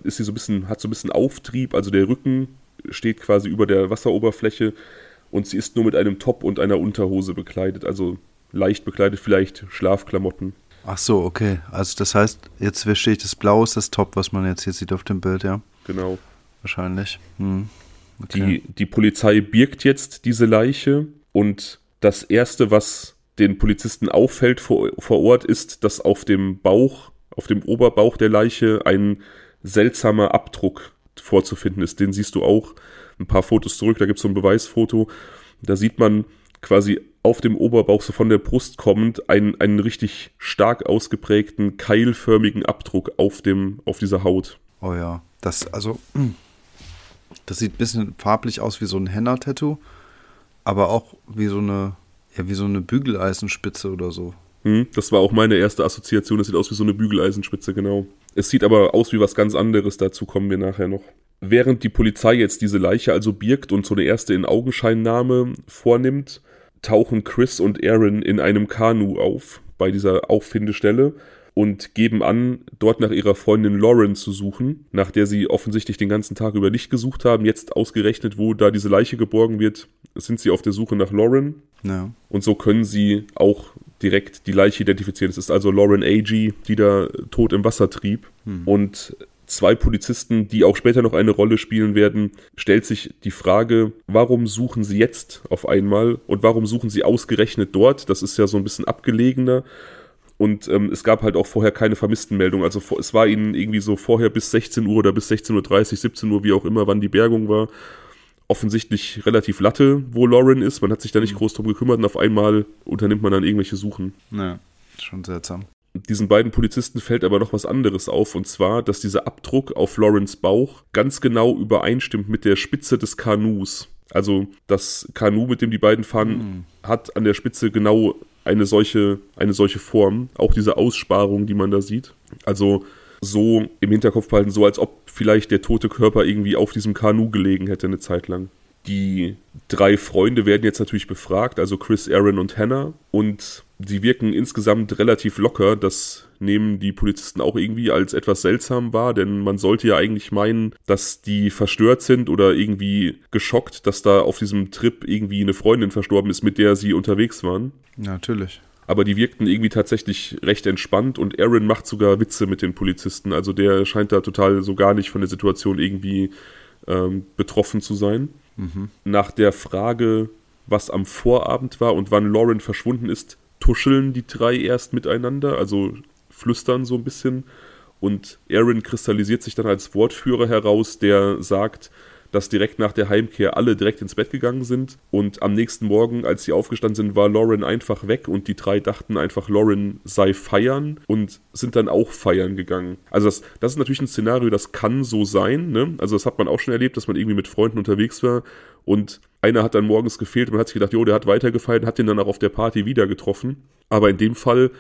ist sie so ein bisschen, hat so ein bisschen Auftrieb, also der Rücken steht quasi über der Wasseroberfläche und sie ist nur mit einem Top und einer Unterhose bekleidet, also leicht bekleidet, vielleicht Schlafklamotten. Ach so, okay. Also das heißt, jetzt verstehe ich, das Blau ist das Top, was man jetzt hier sieht auf dem Bild, ja? Genau. Wahrscheinlich. Hm. Okay. Die, die Polizei birgt jetzt diese Leiche und das Erste, was den Polizisten auffällt vor, vor Ort, ist, dass auf dem Bauch, auf dem Oberbauch der Leiche ein seltsamer Abdruck vorzufinden ist. Den siehst du auch ein paar Fotos zurück. Da gibt es so ein Beweisfoto. Da sieht man quasi auf dem Oberbauch, so von der Brust kommend, einen, einen richtig stark ausgeprägten, keilförmigen Abdruck auf, dem, auf dieser Haut. Oh ja, das, also, das sieht ein bisschen farblich aus wie so ein Henna-Tattoo, aber auch wie so eine, Ja, wie so eine Bügeleisenspitze oder so. Hm, das war auch meine erste Assoziation. Das sieht aus wie so eine Bügeleisenspitze, genau. Es sieht aber aus wie was ganz anderes. Dazu kommen wir nachher noch. Während die Polizei jetzt diese Leiche also birgt und so eine erste In-Augenscheinnahme vornimmt, tauchen Chris und Aaron in einem Kanu auf bei dieser Auffindestelle und geben an, dort nach ihrer Freundin Lauren zu suchen, nach der sie offensichtlich den ganzen Tag über nicht gesucht haben. Jetzt ausgerechnet, wo da diese Leiche geborgen wird, sind sie auf der Suche nach Lauren. Ja. Und so können sie auch direkt die Leiche identifizieren. Es ist also Lauren Agee, die da tot im Wasser trieb. Hm. Und zwei Polizisten, die auch später noch eine Rolle spielen werden, stellt sich die Frage, warum suchen sie jetzt auf einmal und warum suchen sie ausgerechnet dort? Das ist ja so ein bisschen abgelegener. Und ähm, es gab halt auch vorher keine Vermisstenmeldung. Also es war ihnen irgendwie so vorher bis 16 Uhr oder bis 16.30 Uhr, 17 Uhr, wie auch immer, wann die Bergung war. Offensichtlich relativ Latte, wo Lauren ist. Man hat sich da nicht mhm. groß drum gekümmert und auf einmal unternimmt man dann irgendwelche Suchen. Ja, schon seltsam. Diesen beiden Polizisten fällt aber noch was anderes auf, und zwar, dass dieser Abdruck auf Lawrence Bauch ganz genau übereinstimmt mit der Spitze des Kanus. Also das Kanu, mit dem die beiden fahren, mhm. hat an der Spitze genau eine solche, eine solche Form. Auch diese Aussparung, die man da sieht. Also so im Hinterkopf behalten, so als ob vielleicht der tote Körper irgendwie auf diesem Kanu gelegen hätte eine Zeit lang. Die drei Freunde werden jetzt natürlich befragt, also Chris, Aaron und Hannah. Und sie wirken insgesamt relativ locker. Das nehmen die Polizisten auch irgendwie als etwas seltsam wahr, denn man sollte ja eigentlich meinen, dass die verstört sind oder irgendwie geschockt, dass da auf diesem Trip irgendwie eine Freundin verstorben ist, mit der sie unterwegs waren. Natürlich. Aber die wirkten irgendwie tatsächlich recht entspannt und Aaron macht sogar Witze mit den Polizisten. Also der scheint da total so gar nicht von der Situation irgendwie ähm, betroffen zu sein. Mhm. Nach der Frage, was am Vorabend war und wann Lauren verschwunden ist, tuscheln die drei erst miteinander, also flüstern so ein bisschen. Und Aaron kristallisiert sich dann als Wortführer heraus, der sagt, dass direkt nach der Heimkehr alle direkt ins Bett gegangen sind. Und am nächsten Morgen, als sie aufgestanden sind, war Lauren einfach weg und die drei dachten einfach, Lauren sei feiern und sind dann auch feiern gegangen. Also das, das ist natürlich ein Szenario, das kann so sein. Ne? Also das hat man auch schon erlebt, dass man irgendwie mit Freunden unterwegs war und einer hat dann morgens gefehlt und man hat sich gedacht, jo, der hat weitergefeiert und hat den dann auch auf der Party wieder getroffen. Aber in dem Fall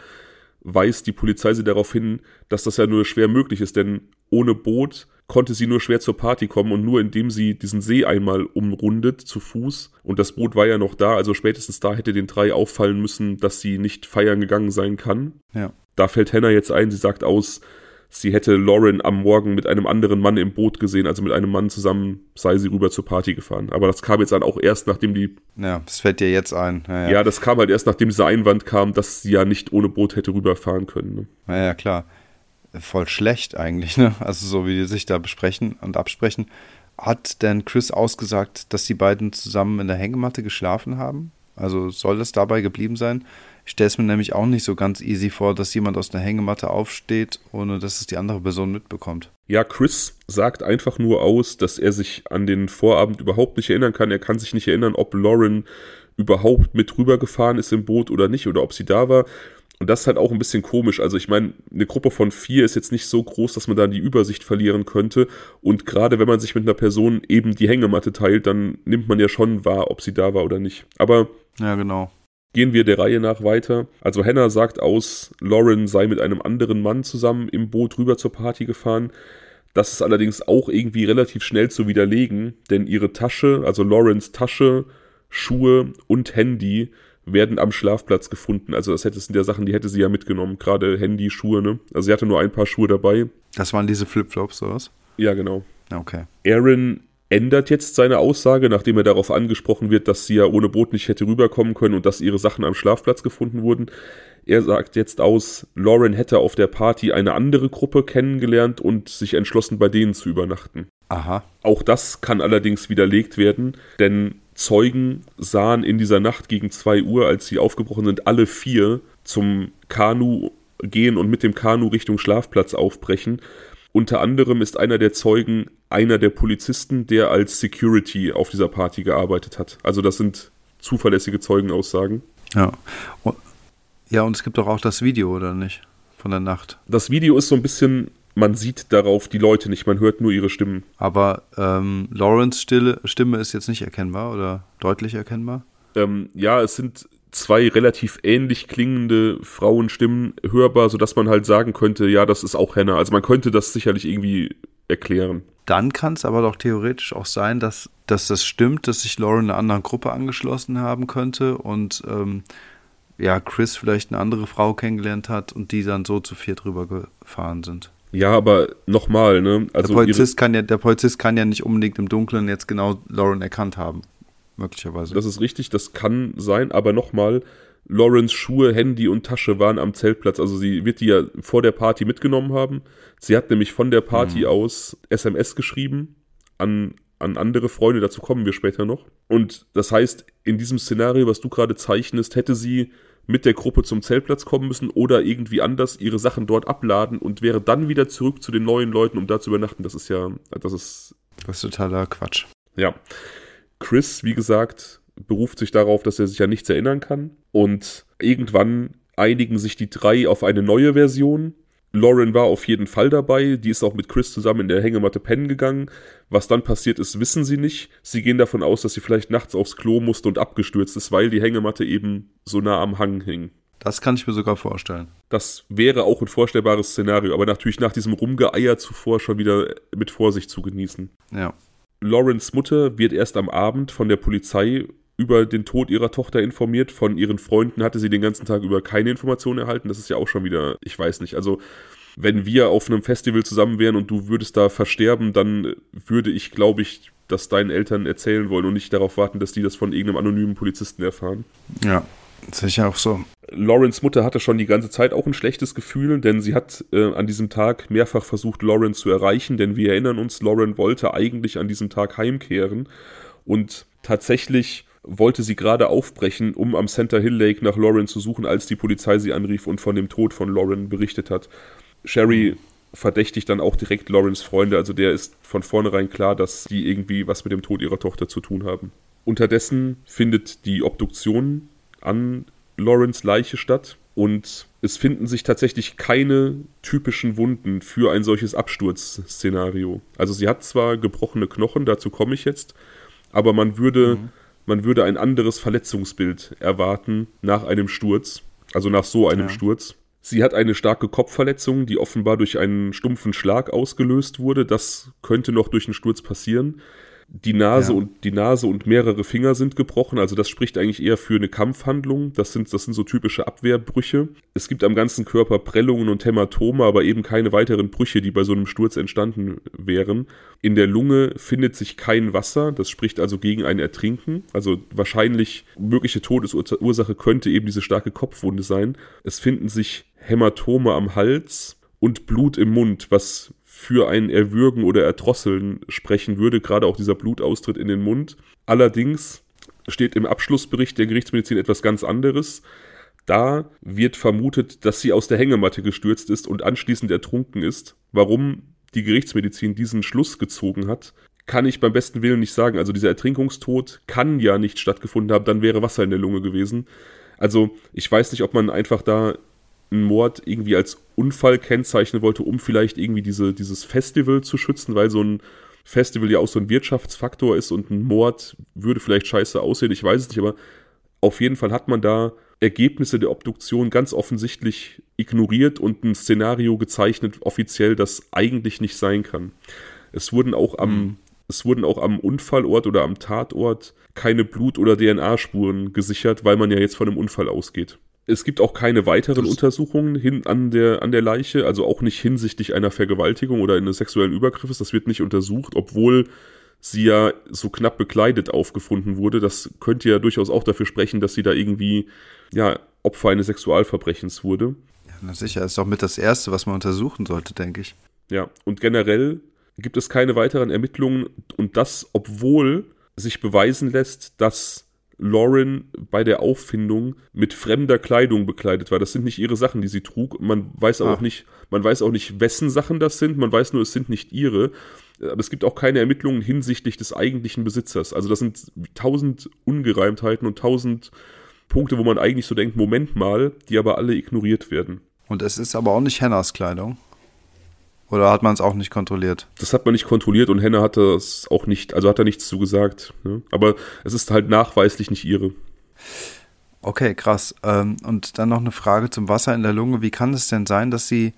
weist die Polizei sie darauf hin, dass das ja nur schwer möglich ist, denn ohne Boot konnte sie nur schwer zur Party kommen und nur indem sie diesen See einmal umrundet zu Fuß und das Boot war ja noch da, also spätestens da hätte den drei auffallen müssen, dass sie nicht feiern gegangen sein kann. Ja. Da fällt Hannah jetzt ein, sie sagt aus, sie hätte Lauren am Morgen mit einem anderen Mann im Boot gesehen, also mit einem Mann zusammen sei sie rüber zur Party gefahren. Aber das kam jetzt dann auch erst, nachdem die. Ja, das fällt dir jetzt ein. Ja, ja. ja das kam halt erst, nachdem dieser Einwand kam, dass sie ja nicht ohne Boot hätte rüberfahren können. Ne? Ja, ja, klar. Voll schlecht eigentlich, ne? Also so wie die sich da besprechen und absprechen. Hat denn Chris ausgesagt, dass die beiden zusammen in der Hängematte geschlafen haben? Also soll das dabei geblieben sein? Ich stelle es mir nämlich auch nicht so ganz easy vor, dass jemand aus einer Hängematte aufsteht, ohne dass es die andere Person mitbekommt. Ja, Chris sagt einfach nur aus, dass er sich an den Vorabend überhaupt nicht erinnern kann. Er kann sich nicht erinnern, ob Lauren überhaupt mit rübergefahren ist im Boot oder nicht oder ob sie da war. Und das ist halt auch ein bisschen komisch. Also ich meine, eine Gruppe von vier ist jetzt nicht so groß, dass man da die Übersicht verlieren könnte. Und gerade wenn man sich mit einer Person eben die Hängematte teilt, dann nimmt man ja schon wahr, ob sie da war oder nicht. Aber ja, genau. Gehen wir der Reihe nach weiter. Also Hannah sagt aus, Lauren sei mit einem anderen Mann zusammen im Boot rüber zur Party gefahren. Das ist allerdings auch irgendwie relativ schnell zu widerlegen, denn ihre Tasche, also Laurens Tasche, Schuhe und Handy werden am Schlafplatz gefunden. Also das hätte sind ja Sachen, die hätte sie ja mitgenommen, gerade Handy, Schuhe, ne? Also sie hatte nur ein paar Schuhe dabei. Das waren diese Flipflops, oder was? Ja, genau. Okay. Aaron ändert jetzt seine Aussage, nachdem er darauf angesprochen wird, dass sie ja ohne Boot nicht hätte rüberkommen können und dass ihre Sachen am Schlafplatz gefunden wurden. Er sagt jetzt aus, Lauren hätte auf der Party eine andere Gruppe kennengelernt und sich entschlossen, bei denen zu übernachten. Aha. Auch das kann allerdings widerlegt werden, denn Zeugen sahen in dieser Nacht gegen 2 Uhr, als sie aufgebrochen sind, alle vier zum Kanu gehen und mit dem Kanu Richtung Schlafplatz aufbrechen. Unter anderem ist einer der Zeugen einer der Polizisten, der als Security auf dieser Party gearbeitet hat. Also das sind zuverlässige Zeugenaussagen. Ja. Ja, und es gibt doch auch das Video, oder nicht? Von der Nacht. Das Video ist so ein bisschen, man sieht darauf die Leute nicht, man hört nur ihre Stimmen. Aber ähm, Lawrence Stimme ist jetzt nicht erkennbar oder deutlich erkennbar? Ähm, ja, es sind zwei relativ ähnlich klingende Frauenstimmen hörbar, sodass man halt sagen könnte, ja, das ist auch Hannah. Also man könnte das sicherlich irgendwie erklären. Dann kann es aber doch theoretisch auch sein, dass, dass das stimmt, dass sich Lauren einer anderen Gruppe angeschlossen haben könnte und ähm, ja, Chris vielleicht eine andere Frau kennengelernt hat und die dann so zu viert drüber gefahren sind. Ja, aber nochmal, ne? Also der Polizist, kann ja, der Polizist kann ja nicht unbedingt im Dunkeln jetzt genau Lauren erkannt haben. Möglicherweise. Das ist richtig, das kann sein, aber nochmal, Lawrence Schuhe, Handy und Tasche waren am Zeltplatz. Also sie wird die ja vor der Party mitgenommen haben. Sie hat nämlich von der Party mhm. aus SMS geschrieben an, an andere Freunde, dazu kommen wir später noch. Und das heißt, in diesem Szenario, was du gerade zeichnest, hätte sie mit der Gruppe zum Zeltplatz kommen müssen oder irgendwie anders ihre Sachen dort abladen und wäre dann wieder zurück zu den neuen Leuten, um da zu übernachten. Das ist ja, das ist. Das ist totaler Quatsch. Ja. Chris, wie gesagt, beruft sich darauf, dass er sich an nichts erinnern kann. Und irgendwann einigen sich die drei auf eine neue Version. Lauren war auf jeden Fall dabei. Die ist auch mit Chris zusammen in der Hängematte pennen gegangen. Was dann passiert ist, wissen sie nicht. Sie gehen davon aus, dass sie vielleicht nachts aufs Klo musste und abgestürzt ist, weil die Hängematte eben so nah am Hang hing. Das kann ich mir sogar vorstellen. Das wäre auch ein vorstellbares Szenario, aber natürlich nach diesem Rumgeeier zuvor schon wieder mit Vorsicht zu genießen. Ja. Lawrence Mutter wird erst am Abend von der Polizei über den Tod ihrer Tochter informiert. Von ihren Freunden hatte sie den ganzen Tag über keine Informationen erhalten. Das ist ja auch schon wieder, ich weiß nicht. Also, wenn wir auf einem Festival zusammen wären und du würdest da versterben, dann würde ich, glaube ich, das deinen Eltern erzählen wollen und nicht darauf warten, dass die das von irgendeinem anonymen Polizisten erfahren. Ja, sicher auch so. Lawrence Mutter hatte schon die ganze Zeit auch ein schlechtes Gefühl, denn sie hat äh, an diesem Tag mehrfach versucht, Lauren zu erreichen, denn wir erinnern uns, Lauren wollte eigentlich an diesem Tag heimkehren und tatsächlich wollte sie gerade aufbrechen, um am Center Hill Lake nach Lauren zu suchen, als die Polizei sie anrief und von dem Tod von Lauren berichtet hat. Sherry verdächtigt dann auch direkt Laurens Freunde, also der ist von vornherein klar, dass die irgendwie was mit dem Tod ihrer Tochter zu tun haben. Unterdessen findet die Obduktion an Laurens Leiche statt und es finden sich tatsächlich keine typischen Wunden für ein solches Absturzszenario. Also sie hat zwar gebrochene Knochen, dazu komme ich jetzt, aber man würde mhm man würde ein anderes Verletzungsbild erwarten nach einem Sturz, also nach so einem ja. Sturz. Sie hat eine starke Kopfverletzung, die offenbar durch einen stumpfen Schlag ausgelöst wurde. Das könnte noch durch einen Sturz passieren. Die Nase ja. und die Nase und mehrere Finger sind gebrochen, also das spricht eigentlich eher für eine Kampfhandlung. Das sind, das sind so typische Abwehrbrüche. Es gibt am ganzen Körper Prellungen und Hämatome, aber eben keine weiteren Brüche, die bei so einem Sturz entstanden wären. In der Lunge findet sich kein Wasser, das spricht also gegen ein Ertrinken. Also wahrscheinlich mögliche Todesursache könnte eben diese starke Kopfwunde sein. Es finden sich Hämatome am Hals und Blut im Mund, was für ein Erwürgen oder Erdrosseln sprechen würde, gerade auch dieser Blutaustritt in den Mund. Allerdings steht im Abschlussbericht der Gerichtsmedizin etwas ganz anderes. Da wird vermutet, dass sie aus der Hängematte gestürzt ist und anschließend ertrunken ist. Warum die Gerichtsmedizin diesen Schluss gezogen hat, kann ich beim besten Willen nicht sagen. Also dieser Ertrinkungstod kann ja nicht stattgefunden haben, dann wäre Wasser in der Lunge gewesen. Also ich weiß nicht, ob man einfach da einen Mord irgendwie als Unfall kennzeichnen wollte, um vielleicht irgendwie diese, dieses Festival zu schützen, weil so ein Festival ja auch so ein Wirtschaftsfaktor ist und ein Mord würde vielleicht scheiße aussehen, ich weiß es nicht, aber auf jeden Fall hat man da Ergebnisse der Obduktion ganz offensichtlich ignoriert und ein Szenario gezeichnet, offiziell, das eigentlich nicht sein kann. Es wurden auch am, mhm. es wurden auch am Unfallort oder am Tatort keine Blut- oder DNA-Spuren gesichert, weil man ja jetzt von einem Unfall ausgeht. Es gibt auch keine weiteren das Untersuchungen hin an der, an der Leiche, also auch nicht hinsichtlich einer Vergewaltigung oder eines sexuellen Übergriffes. Das wird nicht untersucht, obwohl sie ja so knapp bekleidet aufgefunden wurde. Das könnte ja durchaus auch dafür sprechen, dass sie da irgendwie, ja, Opfer eines Sexualverbrechens wurde. Ja, na sicher, ist doch mit das Erste, was man untersuchen sollte, denke ich. Ja, und generell gibt es keine weiteren Ermittlungen und das, obwohl sich beweisen lässt, dass Lauren bei der Auffindung mit fremder Kleidung bekleidet war. Das sind nicht ihre Sachen, die sie trug. Man weiß ah. auch nicht, man weiß auch nicht, wessen Sachen das sind. Man weiß nur, es sind nicht ihre. Aber es gibt auch keine Ermittlungen hinsichtlich des eigentlichen Besitzers. Also das sind tausend Ungereimtheiten und tausend Punkte, wo man eigentlich so denkt, Moment mal, die aber alle ignoriert werden. Und es ist aber auch nicht Hennas Kleidung. Oder hat man es auch nicht kontrolliert? Das hat man nicht kontrolliert und Henne hatte es auch nicht, also hat er nichts zu gesagt. Ne? Aber es ist halt nachweislich nicht ihre. Okay, krass. Ähm, und dann noch eine Frage zum Wasser in der Lunge. Wie kann es denn sein, dass sie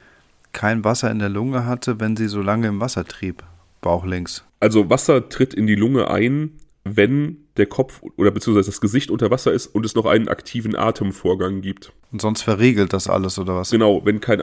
kein Wasser in der Lunge hatte, wenn sie so lange im Wasser trieb? Bauch links. Also Wasser tritt in die Lunge ein, wenn der Kopf oder beziehungsweise das Gesicht unter Wasser ist und es noch einen aktiven Atemvorgang gibt. Und sonst verriegelt das alles oder was? Genau, wenn kein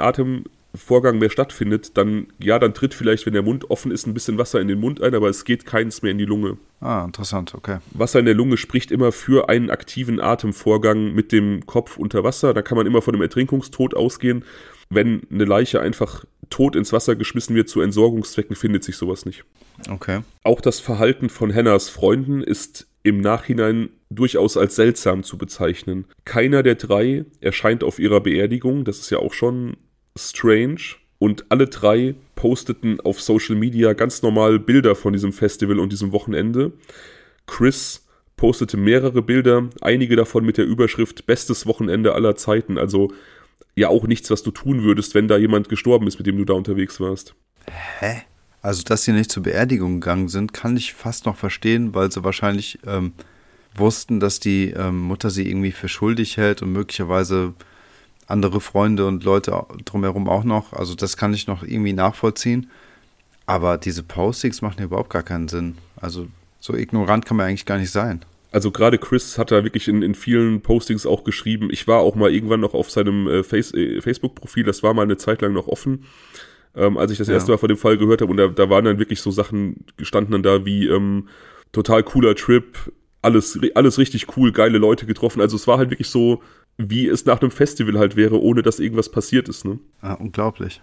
Atemvorgang mehr stattfindet, dann ja, dann tritt vielleicht, wenn der Mund offen ist, ein bisschen Wasser in den Mund ein, aber es geht keins mehr in die Lunge. Ah, interessant, okay. Wasser in der Lunge spricht immer für einen aktiven Atemvorgang mit dem Kopf unter Wasser. Da kann man immer von einem Ertrinkungstod ausgehen. Wenn eine Leiche einfach tot ins Wasser geschmissen wird zu Entsorgungszwecken, findet sich sowas nicht. Okay. Auch das Verhalten von Hannahs Freunden ist im Nachhinein durchaus als seltsam zu bezeichnen. Keiner der drei erscheint auf ihrer Beerdigung, das ist ja auch schon strange. Und alle drei posteten auf Social Media ganz normal Bilder von diesem Festival und diesem Wochenende. Chris postete mehrere Bilder, einige davon mit der Überschrift Bestes Wochenende aller Zeiten. Also ja auch nichts, was du tun würdest, wenn da jemand gestorben ist, mit dem du da unterwegs warst. Hä? Also, dass sie nicht zur Beerdigung gegangen sind, kann ich fast noch verstehen, weil sie wahrscheinlich ähm, wussten, dass die ähm, Mutter sie irgendwie für schuldig hält und möglicherweise andere Freunde und Leute drumherum auch noch. Also, das kann ich noch irgendwie nachvollziehen. Aber diese Postings machen ja überhaupt gar keinen Sinn. Also, so ignorant kann man eigentlich gar nicht sein. Also gerade Chris hat da wirklich in, in vielen Postings auch geschrieben, ich war auch mal irgendwann noch auf seinem äh, Face, äh, Facebook-Profil, das war mal eine Zeit lang noch offen ähm, als ich das ja. erste Mal von dem Fall gehört habe. Und da, da waren dann wirklich so Sachen gestanden dann da wie ähm, total cooler Trip, alles, alles richtig cool, geile Leute getroffen. Also es war halt wirklich so, wie es nach einem Festival halt wäre, ohne dass irgendwas passiert ist. Ne? Ah, unglaublich.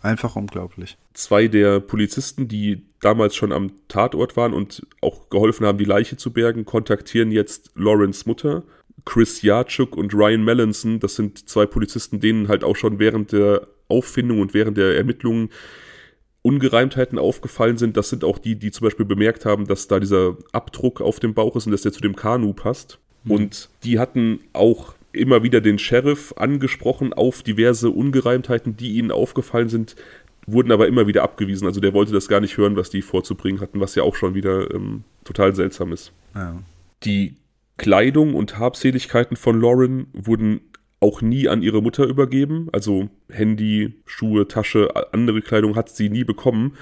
Einfach unglaublich. Zwei der Polizisten, die damals schon am Tatort waren und auch geholfen haben, die Leiche zu bergen, kontaktieren jetzt Lawrence Mutter. Chris Jacek und Ryan Mellinson, das sind zwei Polizisten, denen halt auch schon während der Auffindung und während der Ermittlungen Ungereimtheiten aufgefallen sind. Das sind auch die, die zum Beispiel bemerkt haben, dass da dieser Abdruck auf dem Bauch ist und dass der zu dem Kanu passt. Mhm. Und die hatten auch immer wieder den Sheriff angesprochen auf diverse Ungereimtheiten, die ihnen aufgefallen sind, wurden aber immer wieder abgewiesen. Also der wollte das gar nicht hören, was die vorzubringen hatten, was ja auch schon wieder ähm, total seltsam ist. Ja. Die Kleidung und Habseligkeiten von Lauren wurden auch nie an ihre Mutter übergeben. Also Handy, Schuhe, Tasche, andere Kleidung hat sie nie bekommen.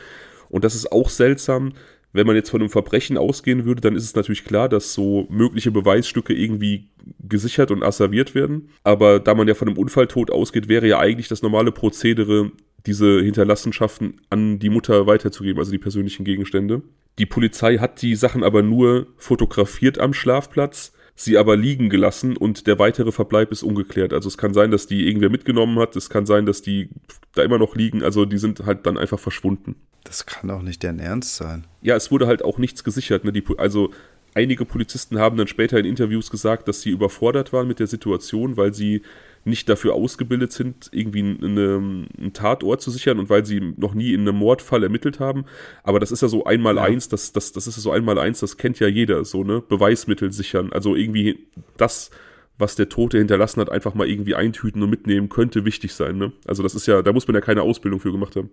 Und das ist auch seltsam. Wenn man jetzt von einem Verbrechen ausgehen würde, dann ist es natürlich klar, dass so mögliche Beweisstücke irgendwie gesichert und asserviert werden. Aber da man ja von einem Unfalltod ausgeht, wäre ja eigentlich das normale Prozedere, diese Hinterlassenschaften an die Mutter weiterzugeben, also die persönlichen Gegenstände. Die Polizei hat die Sachen aber nur fotografiert am Schlafplatz sie aber liegen gelassen und der weitere Verbleib ist ungeklärt. Also es kann sein, dass die irgendwer mitgenommen hat, es kann sein, dass die da immer noch liegen, also die sind halt dann einfach verschwunden. Das kann auch nicht deren Ernst sein. Ja, es wurde halt auch nichts gesichert. Ne? Die, also einige Polizisten haben dann später in Interviews gesagt, dass sie überfordert waren mit der Situation, weil sie nicht dafür ausgebildet sind, irgendwie eine, einen Tatort zu sichern und weil sie noch nie in einem Mordfall ermittelt haben. Aber das ist ja so einmal ja. eins, das, das, das ist ja so einmal eins, das kennt ja jeder, so, ne? Beweismittel sichern. Also irgendwie das, was der Tote hinterlassen hat, einfach mal irgendwie eintüten und mitnehmen, könnte wichtig sein, ne? Also das ist ja, da muss man ja keine Ausbildung für gemacht haben.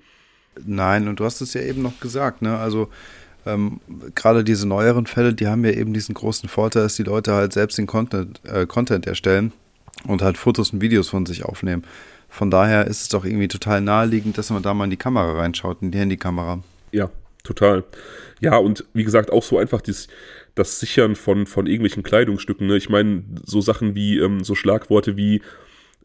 Nein, und du hast es ja eben noch gesagt, ne? Also ähm, gerade diese neueren Fälle, die haben ja eben diesen großen Vorteil, dass die Leute halt selbst den Content, äh, Content erstellen und halt Fotos und Videos von sich aufnehmen. Von daher ist es doch irgendwie total naheliegend, dass man da mal in die Kamera reinschaut, in die Handykamera. Ja, total. Ja, und wie gesagt, auch so einfach dieses, das Sichern von, von irgendwelchen Kleidungsstücken. Ne? Ich meine, so Sachen wie, ähm, so Schlagworte wie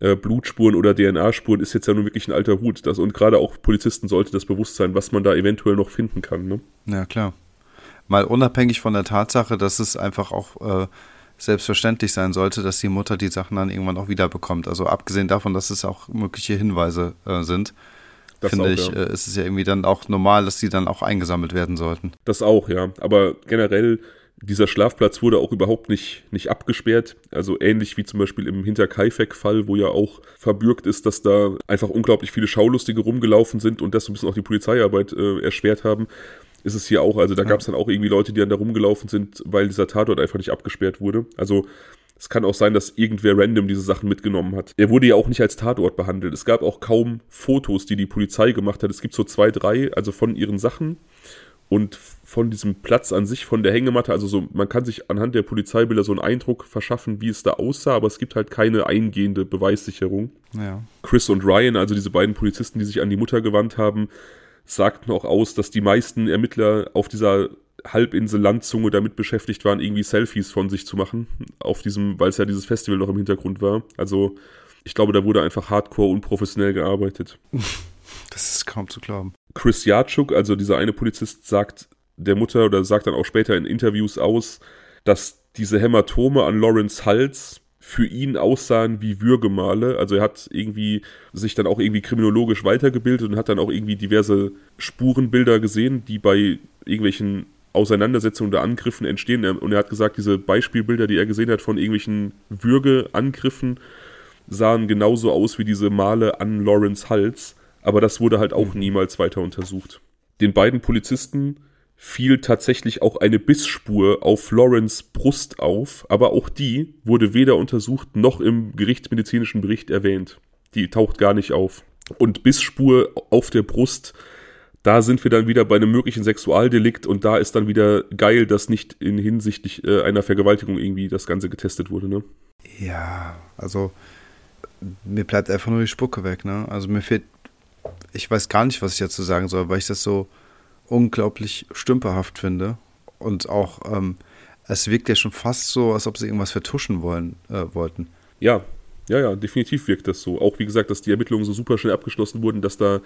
äh, Blutspuren oder DNA-Spuren ist jetzt ja nun wirklich ein alter Hut. Das, und gerade auch Polizisten sollte das bewusst sein, was man da eventuell noch finden kann. Ne? Ja, klar. Mal unabhängig von der Tatsache, dass es einfach auch äh, selbstverständlich sein sollte, dass die Mutter die Sachen dann irgendwann auch wieder bekommt. Also abgesehen davon, dass es auch mögliche Hinweise äh, sind, das finde auch, ich, ja. äh, ist es ja irgendwie dann auch normal, dass die dann auch eingesammelt werden sollten. Das auch, ja. Aber generell, dieser Schlafplatz wurde auch überhaupt nicht, nicht abgesperrt. Also ähnlich wie zum Beispiel im Hinterkaifeck-Fall, wo ja auch verbürgt ist, dass da einfach unglaublich viele Schaulustige rumgelaufen sind und das so ein bisschen auch die Polizeiarbeit äh, erschwert haben ist es hier auch. Also da gab es dann auch irgendwie Leute, die dann da rumgelaufen sind, weil dieser Tatort einfach nicht abgesperrt wurde. Also es kann auch sein, dass irgendwer random diese Sachen mitgenommen hat. Er wurde ja auch nicht als Tatort behandelt. Es gab auch kaum Fotos, die die Polizei gemacht hat. Es gibt so zwei, drei, also von ihren Sachen. und von diesem Platz an sich, von der Hängematte, also so, man kann sich anhand der Polizeibilder so einen Eindruck verschaffen, wie es da aussah, aber es gibt halt keine eingehende Beweissicherung. Ja. Chris und Ryan, also diese beiden Polizisten, die sich an die Mutter gewandt haben, sagten auch aus, dass die meisten Ermittler auf dieser Halbinsel Landzunge damit beschäftigt waren, irgendwie Selfies von sich zu machen, auf diesem, weil es ja dieses Festival noch im Hintergrund war. Also ich glaube, da wurde einfach hardcore unprofessionell gearbeitet. Das ist kaum zu glauben. Chris Jatschuk, also dieser eine Polizist, sagt der Mutter oder sagt dann auch später in Interviews aus, dass diese Hämatome an Lawrence Hals für ihn aussahen wie Würgemale. Also er hat irgendwie sich dann auch irgendwie kriminologisch weitergebildet und hat dann auch irgendwie diverse Spurenbilder gesehen, die bei irgendwelchen Auseinandersetzungen oder Angriffen entstehen. Und er hat gesagt, diese Beispielbilder, die er gesehen hat von irgendwelchen Würgeangriffen, sahen genauso aus wie diese Male an Lawrence Hals. Aber das wurde halt auch mhm. niemals weiter untersucht. Den beiden Polizisten fiel tatsächlich auch eine Bissspur auf Lawrence Brust auf, aber auch die wurde weder untersucht noch im gerichtsmedizinischen Bericht erwähnt. Die taucht gar nicht auf. Und Bissspur auf der Brust, da sind wir dann wieder bei einem möglichen Sexualdelikt und da ist dann wieder geil, dass nicht in hinsichtlich äh, einer Vergewaltigung irgendwie das Ganze getestet wurde, ne? Ja, also mir bleibt einfach nur die Spucke weg, ne? Also mir fehlt, ich weiß gar nicht, was ich dazu sagen soll, weil ich das so unglaublich stümperhaft finde. Und auch, ähm, es wirkt ja schon fast so, als ob sie irgendwas vertuschen wollen, äh, wollten. Ja, ja, ja, definitiv wirkt das so. Auch wie gesagt, dass die Ermittlungen so super schnell abgeschlossen wurden, dass da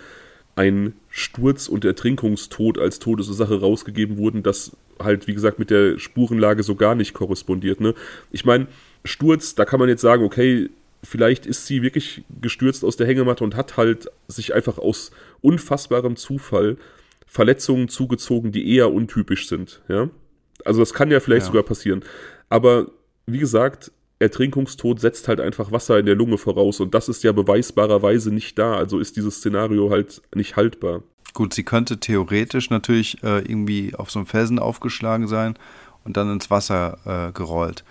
ein Sturz und Ertrinkungstod als Todesursache rausgegeben wurden, das halt, wie gesagt, mit der Spurenlage so gar nicht korrespondiert. Ne? Ich meine, Sturz, da kann man jetzt sagen, okay, vielleicht ist sie wirklich gestürzt aus der Hängematte und hat halt sich einfach aus unfassbarem Zufall Verletzungen zugezogen, die eher untypisch sind. Ja? Also das kann ja vielleicht ja. sogar passieren. Aber wie gesagt, Ertrinkungstod setzt halt einfach Wasser in der Lunge voraus und das ist ja beweisbarerweise nicht da. Also ist dieses Szenario halt nicht haltbar. Gut, sie könnte theoretisch natürlich äh, irgendwie auf so einem Felsen aufgeschlagen sein und dann ins Wasser äh, gerollt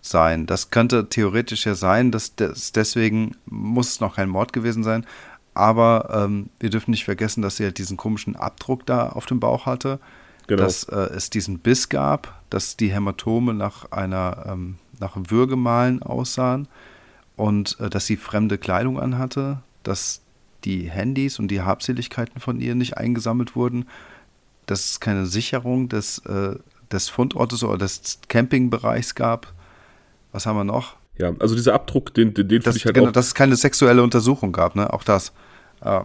sein. Das könnte theoretisch ja sein, dass das deswegen muss es noch kein Mord gewesen sein. Aber ähm, wir dürfen nicht vergessen, dass sie halt diesen komischen Abdruck da auf dem Bauch hatte. Genau. Dass äh, es diesen Biss gab, dass die Hämatome nach einer ähm, nach Würgemalen aussahen und äh, dass sie fremde Kleidung anhatte, dass die Handys und die Habseligkeiten von ihr nicht eingesammelt wurden, dass es keine Sicherung des, äh, des Fundortes oder des Campingbereichs gab. Was haben wir noch? Ja, also dieser Abdruck, den, den, den finde ich halt genau, auch. Dass es keine sexuelle Untersuchung gab, ne? Auch das. Äh,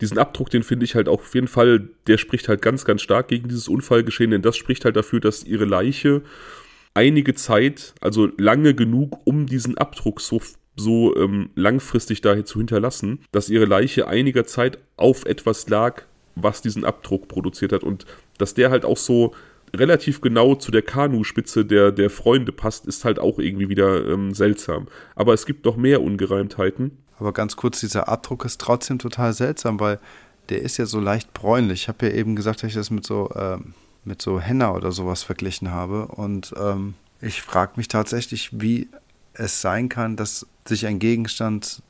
diesen Abdruck, den finde ich halt auch auf jeden Fall, der spricht halt ganz, ganz stark gegen dieses Unfallgeschehen, denn das spricht halt dafür, dass ihre Leiche einige Zeit, also lange genug, um diesen Abdruck so, so ähm, langfristig daher zu hinterlassen, dass ihre Leiche einiger Zeit auf etwas lag, was diesen Abdruck produziert hat und dass der halt auch so relativ genau zu der Kanuspitze der, der Freunde passt, ist halt auch irgendwie wieder ähm, seltsam. Aber es gibt noch mehr Ungereimtheiten. Aber ganz kurz, dieser Abdruck ist trotzdem total seltsam, weil der ist ja so leicht bräunlich. Ich habe ja eben gesagt, dass ich das mit so, ähm, mit so Henna oder sowas verglichen habe. Und ähm, ich frage mich tatsächlich, wie es sein kann, dass sich ein Gegenstand,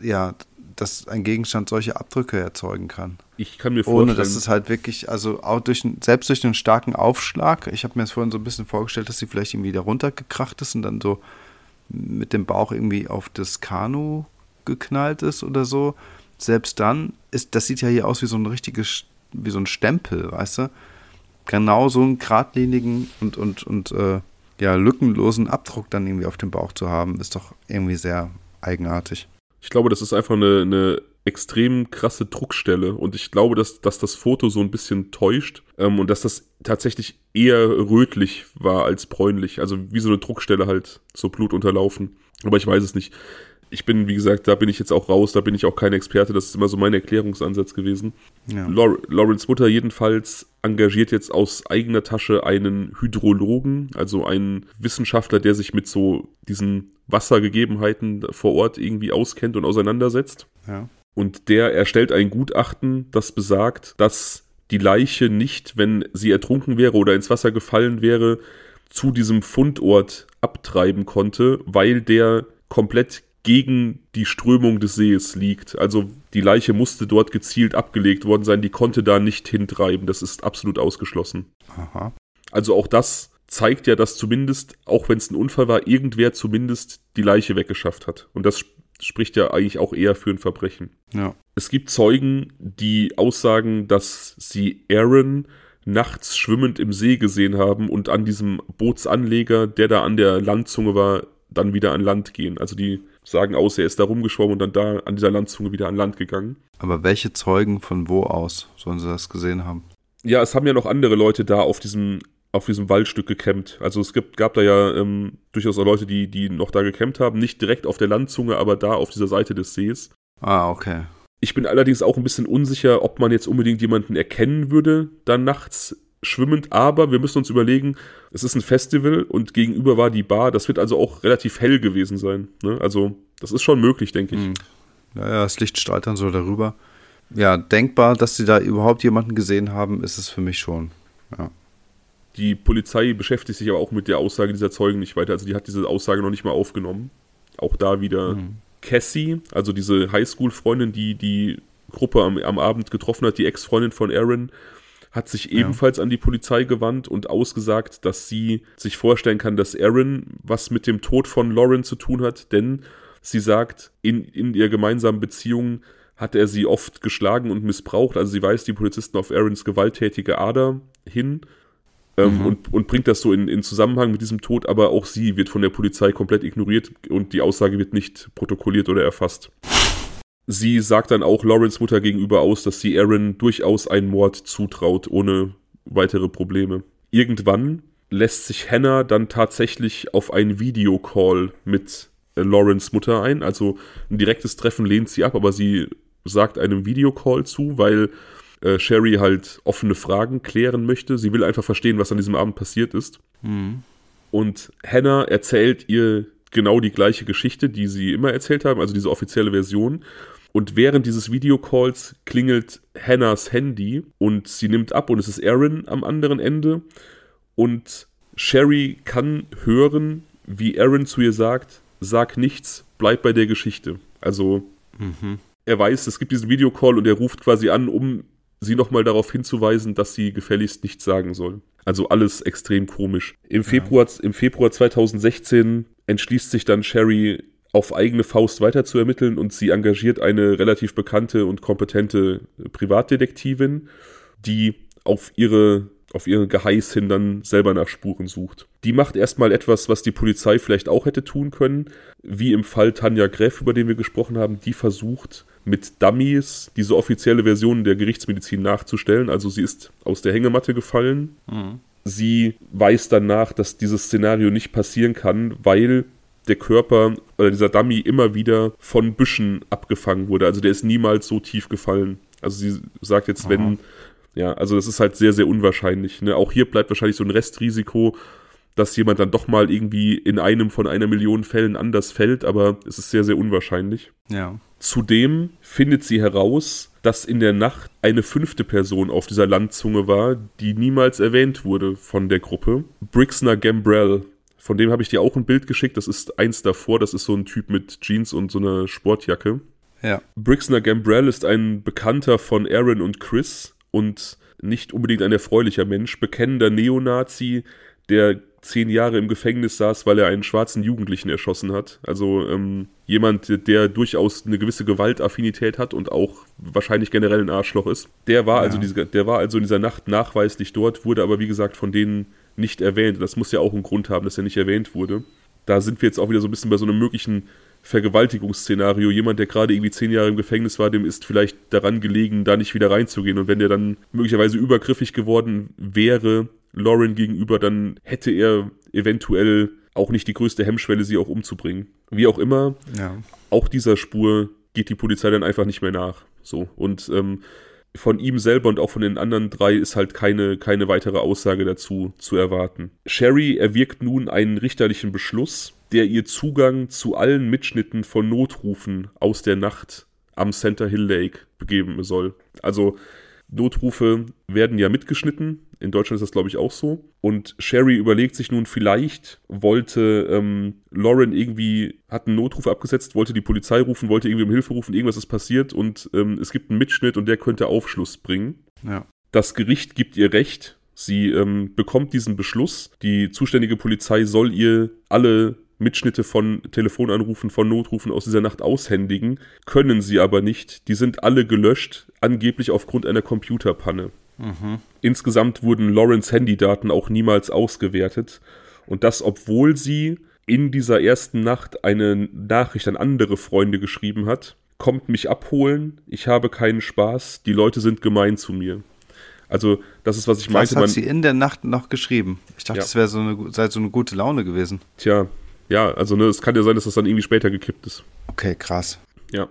ja, dass ein Gegenstand solche Abdrücke erzeugen kann. Ich kann mir vorstellen. Ohne dass es halt wirklich, also auch durch, selbst durch einen starken Aufschlag, ich habe mir das vorhin so ein bisschen vorgestellt, dass sie vielleicht irgendwie da runtergekracht ist und dann so mit dem Bauch irgendwie auf das Kanu geknallt ist oder so. Selbst dann ist, das sieht ja hier aus wie so ein richtiges, wie so ein Stempel, weißt du? Genau so einen geradlinigen und, und, und äh, ja, lückenlosen Abdruck dann irgendwie auf dem Bauch zu haben, ist doch irgendwie sehr eigenartig. Ich glaube, das ist einfach eine, eine extrem krasse Druckstelle und ich glaube, dass, dass das Foto so ein bisschen täuscht ähm, und dass das tatsächlich eher rötlich war als bräunlich. Also wie so eine Druckstelle halt, so blutunterlaufen. Aber ich weiß es nicht ich bin, wie gesagt, da bin ich jetzt auch raus, da bin ich auch kein Experte, das ist immer so mein Erklärungsansatz gewesen. Ja. Lawrence Mutter jedenfalls engagiert jetzt aus eigener Tasche einen Hydrologen, also einen Wissenschaftler, der sich mit so diesen Wassergegebenheiten vor Ort irgendwie auskennt und auseinandersetzt. Ja. Und der erstellt ein Gutachten, das besagt, dass die Leiche nicht, wenn sie ertrunken wäre oder ins Wasser gefallen wäre, zu diesem Fundort abtreiben konnte, weil der komplett gegen die Strömung des Sees liegt. Also die Leiche musste dort gezielt abgelegt worden sein, die konnte da nicht hintreiben. Das ist absolut ausgeschlossen. Aha. Also auch das zeigt ja, dass zumindest, auch wenn es ein Unfall war, irgendwer zumindest die Leiche weggeschafft hat. Und das spricht ja eigentlich auch eher für ein Verbrechen. Ja. Es gibt Zeugen, die aussagen, dass sie Aaron nachts schwimmend im See gesehen haben und an diesem Bootsanleger, der da an der Landzunge war, dann wieder an Land gehen. Also die sagen aus, er ist da rumgeschwommen und dann da an dieser Landzunge wieder an Land gegangen. Aber welche Zeugen von wo aus sollen sie das gesehen haben? Ja, es haben ja noch andere Leute da auf diesem auf diesem Waldstück gecampt. Also es gibt, gab da ja ähm, durchaus auch Leute, die, die noch da gecampt haben. Nicht direkt auf der Landzunge, aber da auf dieser Seite des Sees. Ah, okay. Ich bin allerdings auch ein bisschen unsicher, ob man jetzt unbedingt jemanden erkennen würde, dann nachts schwimmend, aber wir müssen uns überlegen, es ist ein Festival und gegenüber war die Bar, das wird also auch relativ hell gewesen sein. Ne? Also, das ist schon möglich, denke ich. Hm. Ja, ja, das Licht strahlt dann so darüber. Ja, denkbar, dass sie da überhaupt jemanden gesehen haben, ist es für mich schon. Ja. Die Polizei beschäftigt sich aber auch mit der Aussage dieser Zeugen nicht weiter. Also die hat diese Aussage noch nicht mal aufgenommen. Auch da wieder mhm. Cassie, also diese Highschool-Freundin, die die Gruppe am, am Abend getroffen hat, die Ex-Freundin von Aaron, hat sich ebenfalls ja. an die Polizei gewandt und ausgesagt, dass sie sich vorstellen kann, dass Aaron was mit dem Tod von Lauren zu tun hat, denn sie sagt, in, in ihrer gemeinsamen Beziehung hat er sie oft geschlagen und missbraucht. Also sie weist die Polizisten auf Aarons gewalttätige Ader hin ähm, mhm. und, und bringt das so in, in Zusammenhang mit diesem Tod, aber auch sie wird von der Polizei komplett ignoriert und die Aussage wird nicht protokolliert oder erfasst. Sie sagt dann auch Lawrence Mutter gegenüber aus, dass sie Aaron durchaus einen Mord zutraut, ohne weitere Probleme. Irgendwann lässt sich Hannah dann tatsächlich auf einen Videocall mit äh, Lawrence Mutter ein. Also ein direktes Treffen lehnt sie ab, aber sie sagt einem Videocall zu, weil äh, Sherry halt offene Fragen klären möchte. Sie will einfach verstehen, was an diesem Abend passiert ist. Mhm. Und Hannah erzählt ihr genau die gleiche Geschichte, die sie immer erzählt haben, also diese offizielle Version. Und während dieses Videocalls klingelt Hannahs Handy und sie nimmt ab und es ist Aaron am anderen Ende. Und Sherry kann hören, wie Aaron zu ihr sagt, sag nichts, bleib bei der Geschichte. Also mhm. er weiß, es gibt diesen Videocall und er ruft quasi an, um sie nochmal darauf hinzuweisen, dass sie gefälligst nichts sagen soll. Also alles extrem komisch. Im Februar, ja. im Februar 2016 entschließt sich dann Sherry auf eigene Faust weiter zu ermitteln und sie engagiert eine relativ bekannte und kompetente Privatdetektivin, die auf ihre auf ihren Geheiß hin dann selber nach Spuren sucht. Die macht erstmal etwas, was die Polizei vielleicht auch hätte tun können, wie im Fall Tanja Greff, über den wir gesprochen haben, die versucht mit Dummies diese offizielle Version der Gerichtsmedizin nachzustellen. Also sie ist aus der Hängematte gefallen. Mhm. Sie weiß danach, dass dieses Szenario nicht passieren kann, weil der Körper oder dieser Dummy immer wieder von Büschen abgefangen wurde. Also der ist niemals so tief gefallen. Also sie sagt jetzt, Aha. wenn ja, also das ist halt sehr, sehr unwahrscheinlich. Ne? Auch hier bleibt wahrscheinlich so ein Restrisiko, dass jemand dann doch mal irgendwie in einem von einer Million Fällen anders fällt, aber es ist sehr, sehr unwahrscheinlich. Ja. Zudem findet sie heraus, dass in der Nacht eine fünfte Person auf dieser Landzunge war, die niemals erwähnt wurde von der Gruppe. Brixner Gambrell. Von dem habe ich dir auch ein Bild geschickt. Das ist eins davor. Das ist so ein Typ mit Jeans und so einer Sportjacke. Ja. Brixner Gambrell ist ein Bekannter von Aaron und Chris und nicht unbedingt ein erfreulicher Mensch, bekennender Neonazi, der zehn Jahre im Gefängnis saß, weil er einen schwarzen Jugendlichen erschossen hat. Also ähm, jemand, der durchaus eine gewisse Gewaltaffinität hat und auch wahrscheinlich generell ein Arschloch ist. Der war, also ja. also, diese, der war also in dieser Nacht nachweislich dort, wurde aber wie gesagt von denen nicht erwähnt. Das muss ja auch einen Grund haben, dass er nicht erwähnt wurde. Da sind wir jetzt auch wieder so ein bisschen bei so einem möglichen Vergewaltigungsszenario. Jemand, der gerade irgendwie zehn Jahre im Gefängnis war, dem ist vielleicht daran gelegen, da nicht wieder reinzugehen. Und wenn der dann möglicherweise übergriffig geworden wäre, Lauren gegenüber, dann hätte er eventuell auch nicht die größte Hemmschwelle, sie auch umzubringen. Wie auch immer, ja. auch dieser Spur geht die Polizei dann einfach nicht mehr nach. So. Und ähm, von ihm selber und auch von den anderen drei ist halt keine, keine weitere Aussage dazu zu erwarten. Sherry erwirkt nun einen richterlichen Beschluss, der ihr Zugang zu allen Mitschnitten von Notrufen aus der Nacht am Center Hill Lake begeben soll. Also Notrufe werden ja mitgeschnitten. In Deutschland ist das, glaube ich, auch so. Und Sherry überlegt sich nun, vielleicht wollte ähm, Lauren irgendwie, hat einen Notruf abgesetzt, wollte die Polizei rufen, wollte irgendwie um Hilfe rufen, irgendwas ist passiert und ähm, es gibt einen Mitschnitt und der könnte Aufschluss bringen. Ja. Das Gericht gibt ihr Recht. Sie ähm, bekommt diesen Beschluss. Die zuständige Polizei soll ihr alle Mitschnitte von Telefonanrufen, von Notrufen aus dieser Nacht aushändigen, können sie aber nicht. Die sind alle gelöscht, angeblich aufgrund einer Computerpanne. Mhm. Insgesamt wurden Lawrence Handydaten auch niemals ausgewertet. Und das, obwohl sie in dieser ersten Nacht eine Nachricht an andere Freunde geschrieben hat. Kommt mich abholen, ich habe keinen Spaß, die Leute sind gemein zu mir. Also, das ist, was ich meinte. Das hat sie in der Nacht noch geschrieben. Ich dachte, ja. das wäre so eine, sei so eine gute Laune gewesen. Tja, ja, also ne, es kann ja sein, dass das dann irgendwie später gekippt ist. Okay, krass. Ja.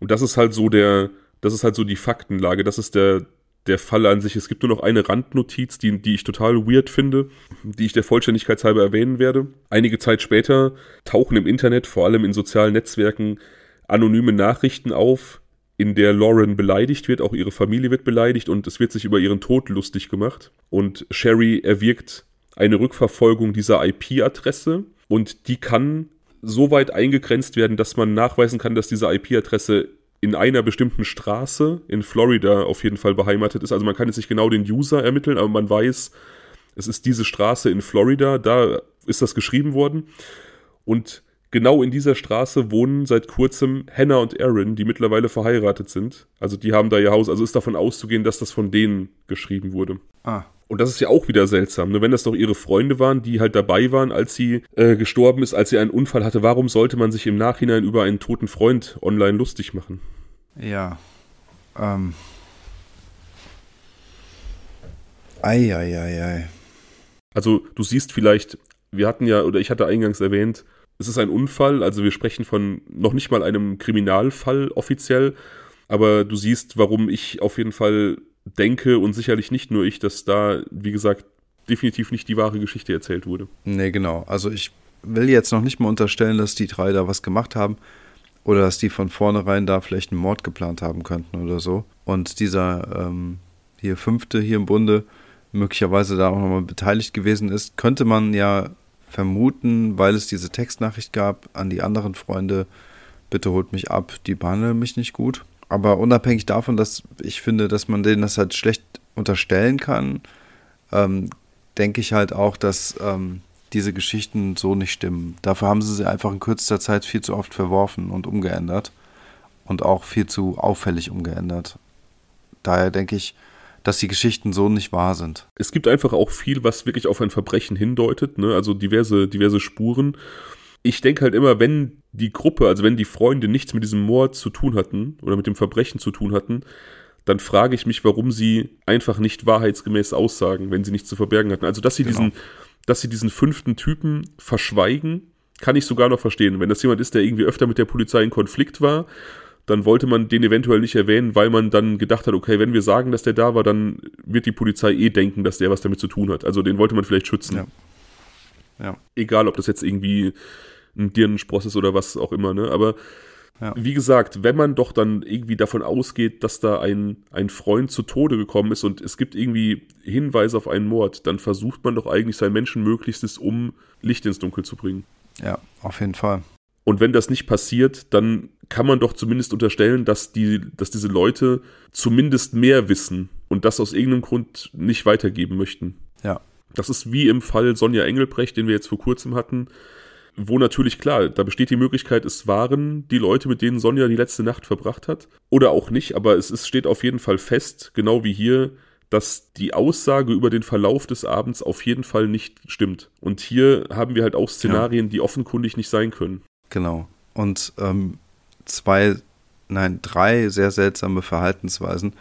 Und das ist halt so der, das ist halt so die Faktenlage. Das ist der, der Fall an sich. Es gibt nur noch eine Randnotiz, die, die ich total weird finde, die ich der Vollständigkeit halber erwähnen werde. Einige Zeit später tauchen im Internet, vor allem in sozialen Netzwerken, anonyme Nachrichten auf, in der Lauren beleidigt wird, auch ihre Familie wird beleidigt und es wird sich über ihren Tod lustig gemacht. Und Sherry erwirkt eine Rückverfolgung dieser IP-Adresse und die kann so weit eingegrenzt werden, dass man nachweisen kann, dass diese IP-Adresse in einer bestimmten Straße in Florida auf jeden Fall beheimatet ist. Also man kann jetzt nicht genau den User ermitteln, aber man weiß, es ist diese Straße in Florida, da ist das geschrieben worden. Und genau in dieser Straße wohnen seit kurzem Hannah und Aaron, die mittlerweile verheiratet sind. Also die haben da ihr Haus, also ist davon auszugehen, dass das von denen geschrieben wurde. Ah. Und das ist ja auch wieder seltsam. Ne? Wenn das doch ihre Freunde waren, die halt dabei waren, als sie äh, gestorben ist, als sie einen Unfall hatte, warum sollte man sich im Nachhinein über einen toten Freund online lustig machen? Ja. Ähm. Eieiei. Also du siehst vielleicht, wir hatten ja, oder ich hatte eingangs erwähnt, es ist ein Unfall, also wir sprechen von noch nicht mal einem Kriminalfall offiziell, aber du siehst, warum ich auf jeden Fall denke und sicherlich nicht nur ich, dass da, wie gesagt, definitiv nicht die wahre Geschichte erzählt wurde. Nee, genau. Also ich will jetzt noch nicht mal unterstellen, dass die drei da was gemacht haben oder dass die von vornherein da vielleicht einen Mord geplant haben könnten oder so. Und dieser ähm, hier fünfte hier im Bunde möglicherweise da auch nochmal beteiligt gewesen ist, könnte man ja vermuten, weil es diese Textnachricht gab an die anderen Freunde, bitte holt mich ab, die behandeln mich nicht gut. Aber unabhängig davon, dass ich finde, dass man denen das halt schlecht unterstellen kann, ähm, denke ich halt auch, dass ähm, diese Geschichten so nicht stimmen. Dafür haben sie sie einfach in kürzester Zeit viel zu oft verworfen und umgeändert. Und auch viel zu auffällig umgeändert. Daher denke ich, dass die Geschichten so nicht wahr sind. Es gibt einfach auch viel, was wirklich auf ein Verbrechen hindeutet, ne? also diverse, diverse Spuren ich denke halt immer, wenn die Gruppe, also wenn die Freunde nichts mit diesem Mord zu tun hatten oder mit dem Verbrechen zu tun hatten, dann frage ich mich, warum sie einfach nicht wahrheitsgemäß aussagen, wenn sie nichts zu verbergen hatten. Also, dass sie genau. diesen, dass sie diesen fünften Typen verschweigen, kann ich sogar noch verstehen. Wenn das jemand ist, der irgendwie öfter mit der Polizei in Konflikt war, dann wollte man den eventuell nicht erwähnen, weil man dann gedacht hat, okay, wenn wir sagen, dass der da war, dann wird die Polizei eh denken, dass der was damit zu tun hat. Also den wollte man vielleicht schützen. Ja. ja. Egal, ob das jetzt irgendwie ein Dirnenspross ist oder was auch immer, ne? Aber ja. wie gesagt, wenn man doch dann irgendwie davon ausgeht, dass da ein, ein Freund zu Tode gekommen ist und es gibt irgendwie Hinweise auf einen Mord, dann versucht man doch eigentlich sein Menschenmöglichstes, um Licht ins Dunkel zu bringen. Ja, auf jeden Fall. Und wenn das nicht passiert, dann kann man doch zumindest unterstellen, dass, die, dass diese Leute zumindest mehr wissen und das aus irgendeinem Grund nicht weitergeben möchten. Ja. Das ist wie im Fall Sonja Engelbrecht, den wir jetzt vor kurzem hatten wo natürlich klar, da besteht die Möglichkeit, es waren die Leute, mit denen Sonja die letzte Nacht verbracht hat. Oder auch nicht, aber es ist, steht auf jeden Fall fest, genau wie hier, dass die Aussage über den Verlauf des Abends auf jeden Fall nicht stimmt. Und hier haben wir halt auch Szenarien, ja. die offenkundig nicht sein können. Genau. Und ähm, zwei, nein, drei sehr seltsame Verhaltensweisen.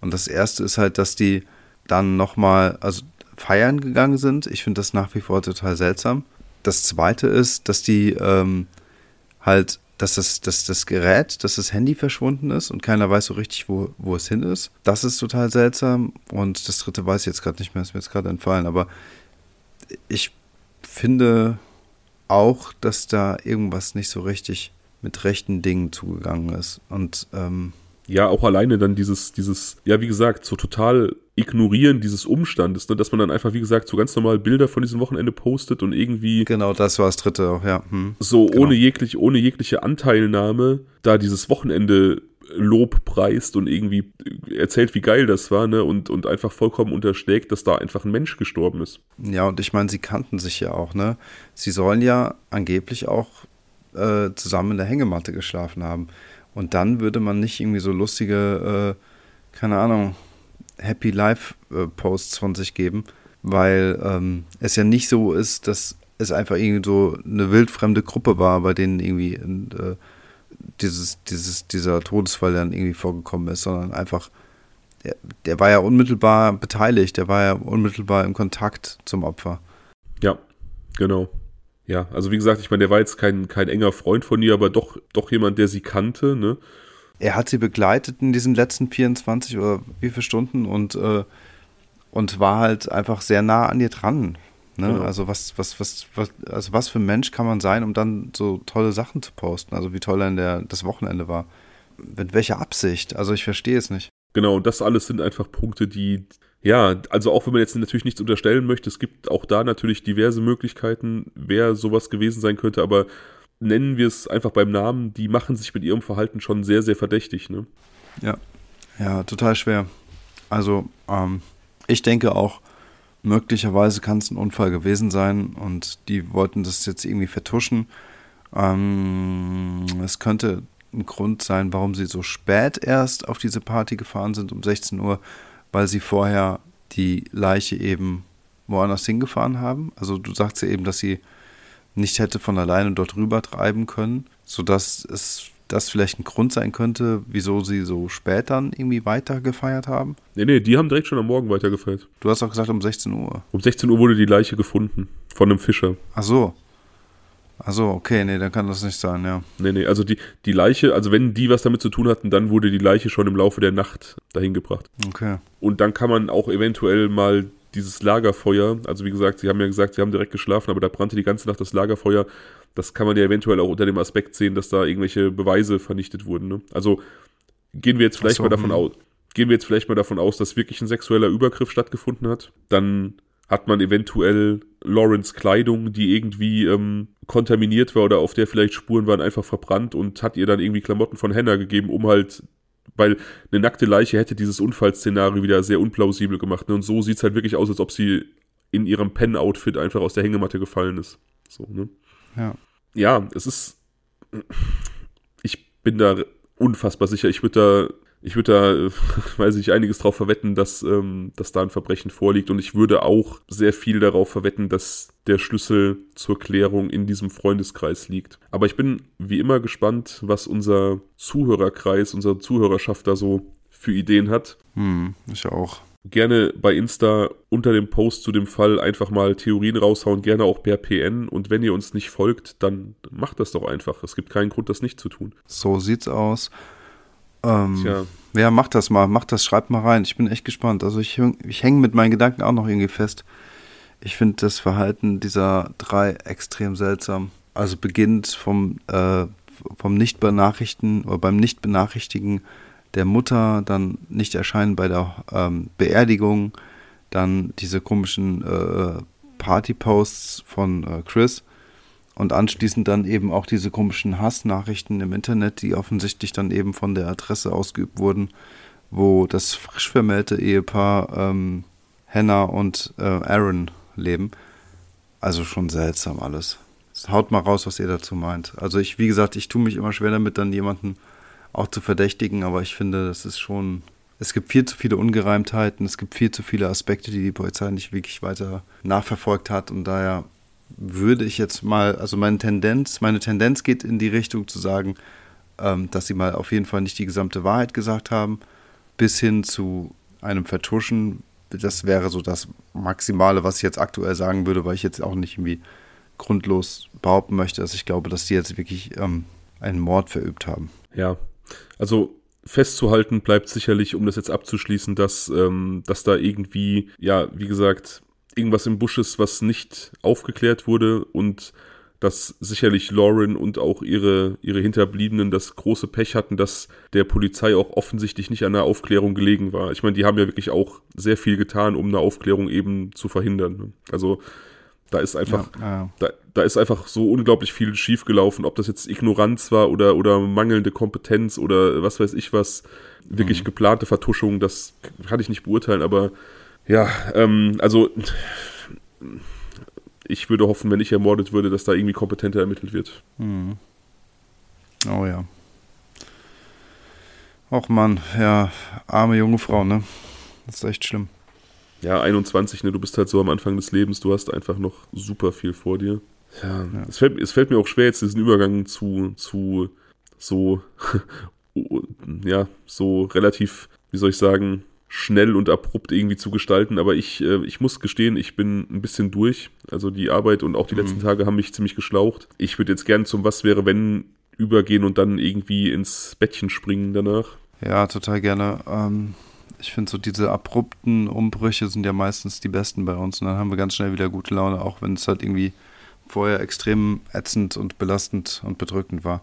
Und das erste ist halt, dass die dann nochmal, also feiern gegangen sind. Ich finde das nach wie vor total seltsam das zweite ist, dass die ähm, halt, dass das, dass das Gerät, dass das Handy verschwunden ist und keiner weiß so richtig, wo, wo es hin ist. Das ist total seltsam. Und das dritte weiß ich jetzt gerade nicht mehr, ist mir jetzt gerade entfallen. Aber ich finde auch, dass da irgendwas nicht so richtig mit rechten Dingen zugegangen ist. Und ähm, ja, auch alleine dann dieses, dieses, ja, wie gesagt, so total ignorieren dieses Umstandes, ne, dass man dann einfach, wie gesagt, so ganz normal Bilder von diesem Wochenende postet und irgendwie. Genau, das war das dritte auch, ja. Hm. So genau. ohne jegliche, ohne jegliche Anteilnahme da dieses Wochenende Lob preist und irgendwie erzählt, wie geil das war, ne? Und, und einfach vollkommen unterschlägt, dass da einfach ein Mensch gestorben ist. Ja, und ich meine, sie kannten sich ja auch, ne? Sie sollen ja angeblich auch äh, zusammen in der Hängematte geschlafen haben. Und dann würde man nicht irgendwie so lustige, äh, keine Ahnung, Happy Life äh, Posts von sich geben, weil ähm, es ja nicht so ist, dass es einfach irgendwie so eine wildfremde Gruppe war, bei denen irgendwie äh, dieses, dieses, dieser Todesfall dann irgendwie vorgekommen ist, sondern einfach, der, der war ja unmittelbar beteiligt, der war ja unmittelbar im Kontakt zum Opfer. Ja, genau. Ja, also wie gesagt, ich meine, der war jetzt kein, kein enger Freund von ihr, aber doch, doch jemand, der sie kannte, ne? Er hat sie begleitet in diesen letzten 24 oder wie viele Stunden und, äh, und war halt einfach sehr nah an ihr dran. Ne? Genau. Also was, was, was, was, also was für ein Mensch kann man sein, um dann so tolle Sachen zu posten? Also wie toll dann der, das Wochenende war. Mit welcher Absicht? Also ich verstehe es nicht. Genau, und das alles sind einfach Punkte, die, ja, also auch wenn man jetzt natürlich nichts unterstellen möchte, es gibt auch da natürlich diverse Möglichkeiten, wer sowas gewesen sein könnte, aber nennen wir es einfach beim Namen, die machen sich mit ihrem Verhalten schon sehr, sehr verdächtig, ne? Ja, ja, total schwer. Also, ähm, ich denke auch, möglicherweise kann es ein Unfall gewesen sein und die wollten das jetzt irgendwie vertuschen. Ähm, es könnte ein Grund sein, warum sie so spät erst auf diese Party gefahren sind, um 16 Uhr, weil sie vorher die Leiche eben woanders hingefahren haben. Also du sagst ja eben, dass sie nicht hätte von alleine dort rüber treiben können, sodass es das vielleicht ein Grund sein könnte, wieso sie so spät dann irgendwie weiter gefeiert haben? Nee, nee, die haben direkt schon am Morgen weiter gefeiert. Du hast auch gesagt um 16 Uhr. Um 16 Uhr wurde die Leiche gefunden von einem Fischer. Ach so. Ach so, okay, nee, dann kann das nicht sein, ja. Nee, nee, also die, die Leiche, also wenn die was damit zu tun hatten, dann wurde die Leiche schon im Laufe der Nacht dahin gebracht. Okay. Und dann kann man auch eventuell mal dieses Lagerfeuer, also wie gesagt, sie haben ja gesagt, sie haben direkt geschlafen, aber da brannte die ganze Nacht das Lagerfeuer. Das kann man ja eventuell auch unter dem Aspekt sehen, dass da irgendwelche Beweise vernichtet wurden. Ne? Also gehen wir jetzt vielleicht so, mal davon hm. aus, gehen wir jetzt vielleicht mal davon aus, dass wirklich ein sexueller Übergriff stattgefunden hat. Dann hat man eventuell Lawrence Kleidung, die irgendwie ähm, kontaminiert war oder auf der vielleicht Spuren waren, einfach verbrannt und hat ihr dann irgendwie Klamotten von Hannah gegeben, um halt, weil eine nackte Leiche hätte dieses Unfallszenario wieder sehr unplausibel gemacht. Ne? Und so sieht es halt wirklich aus, als ob sie in ihrem Pen-Outfit einfach aus der Hängematte gefallen ist. So, ne? Ja. Ja, es ist. Ich bin da unfassbar sicher. Ich würde da ich würde da, weiß ich, einiges drauf verwetten, dass, ähm, dass da ein Verbrechen vorliegt. Und ich würde auch sehr viel darauf verwetten, dass der Schlüssel zur Klärung in diesem Freundeskreis liegt. Aber ich bin wie immer gespannt, was unser Zuhörerkreis, unsere Zuhörerschaft da so für Ideen hat. Hm, ich auch. Gerne bei Insta unter dem Post zu dem Fall einfach mal Theorien raushauen, gerne auch per PN. Und wenn ihr uns nicht folgt, dann macht das doch einfach. Es gibt keinen Grund, das nicht zu tun. So sieht's aus. Ähm, Tja. Ja, mach das mal, mach das, schreib mal rein. Ich bin echt gespannt. Also ich, ich hänge mit meinen Gedanken auch noch irgendwie fest. Ich finde das Verhalten dieser drei extrem seltsam. Also beginnt vom, äh, vom Nicht-Benachrichten oder beim Nicht-Benachrichtigen der Mutter, dann nicht erscheinen bei der ähm, Beerdigung, dann diese komischen äh, Party-Posts von äh, Chris und anschließend dann eben auch diese komischen Hassnachrichten im Internet, die offensichtlich dann eben von der Adresse ausgeübt wurden, wo das frisch vermählte Ehepaar ähm, Hannah und äh, Aaron leben. Also schon seltsam alles. Haut mal raus, was ihr dazu meint. Also ich, wie gesagt, ich tue mich immer schwer damit, dann jemanden auch zu verdächtigen, aber ich finde, das ist schon. Es gibt viel zu viele Ungereimtheiten, es gibt viel zu viele Aspekte, die die Polizei nicht wirklich weiter nachverfolgt hat und daher würde ich jetzt mal, also meine Tendenz, meine Tendenz geht in die Richtung zu sagen, ähm, dass sie mal auf jeden Fall nicht die gesamte Wahrheit gesagt haben, bis hin zu einem Vertuschen. Das wäre so das Maximale, was ich jetzt aktuell sagen würde, weil ich jetzt auch nicht irgendwie grundlos behaupten möchte, dass ich glaube, dass die jetzt wirklich ähm, einen Mord verübt haben. Ja, also festzuhalten bleibt sicherlich, um das jetzt abzuschließen, dass, ähm, dass da irgendwie, ja, wie gesagt, irgendwas im Busch ist, was nicht aufgeklärt wurde und dass sicherlich Lauren und auch ihre, ihre Hinterbliebenen das große Pech hatten, dass der Polizei auch offensichtlich nicht an der Aufklärung gelegen war. Ich meine, die haben ja wirklich auch sehr viel getan, um eine Aufklärung eben zu verhindern. Ne? Also da ist einfach, ja, ja. Da, da ist einfach so unglaublich viel schiefgelaufen, ob das jetzt Ignoranz war oder, oder mangelnde Kompetenz oder was weiß ich was, wirklich mhm. geplante Vertuschung, das kann ich nicht beurteilen, aber ja, ähm, also ich würde hoffen, wenn ich ermordet würde, dass da irgendwie kompetenter ermittelt wird. Mhm. Oh ja. Och Mann, ja, arme junge Frau, ne? Das ist echt schlimm. Ja, 21, ne? Du bist halt so am Anfang des Lebens, du hast einfach noch super viel vor dir. Ja, ja. Es, fällt, es fällt mir auch schwer, jetzt diesen Übergang zu, zu so, ja, so relativ, wie soll ich sagen, schnell und abrupt irgendwie zu gestalten, aber ich, äh, ich muss gestehen, ich bin ein bisschen durch. Also die Arbeit und auch die mhm. letzten Tage haben mich ziemlich geschlaucht. Ich würde jetzt gern zum Was wäre wenn übergehen und dann irgendwie ins Bettchen springen danach. Ja, total gerne. Ähm, ich finde so diese abrupten Umbrüche sind ja meistens die besten bei uns und dann haben wir ganz schnell wieder gute Laune, auch wenn es halt irgendwie vorher extrem ätzend und belastend und bedrückend war.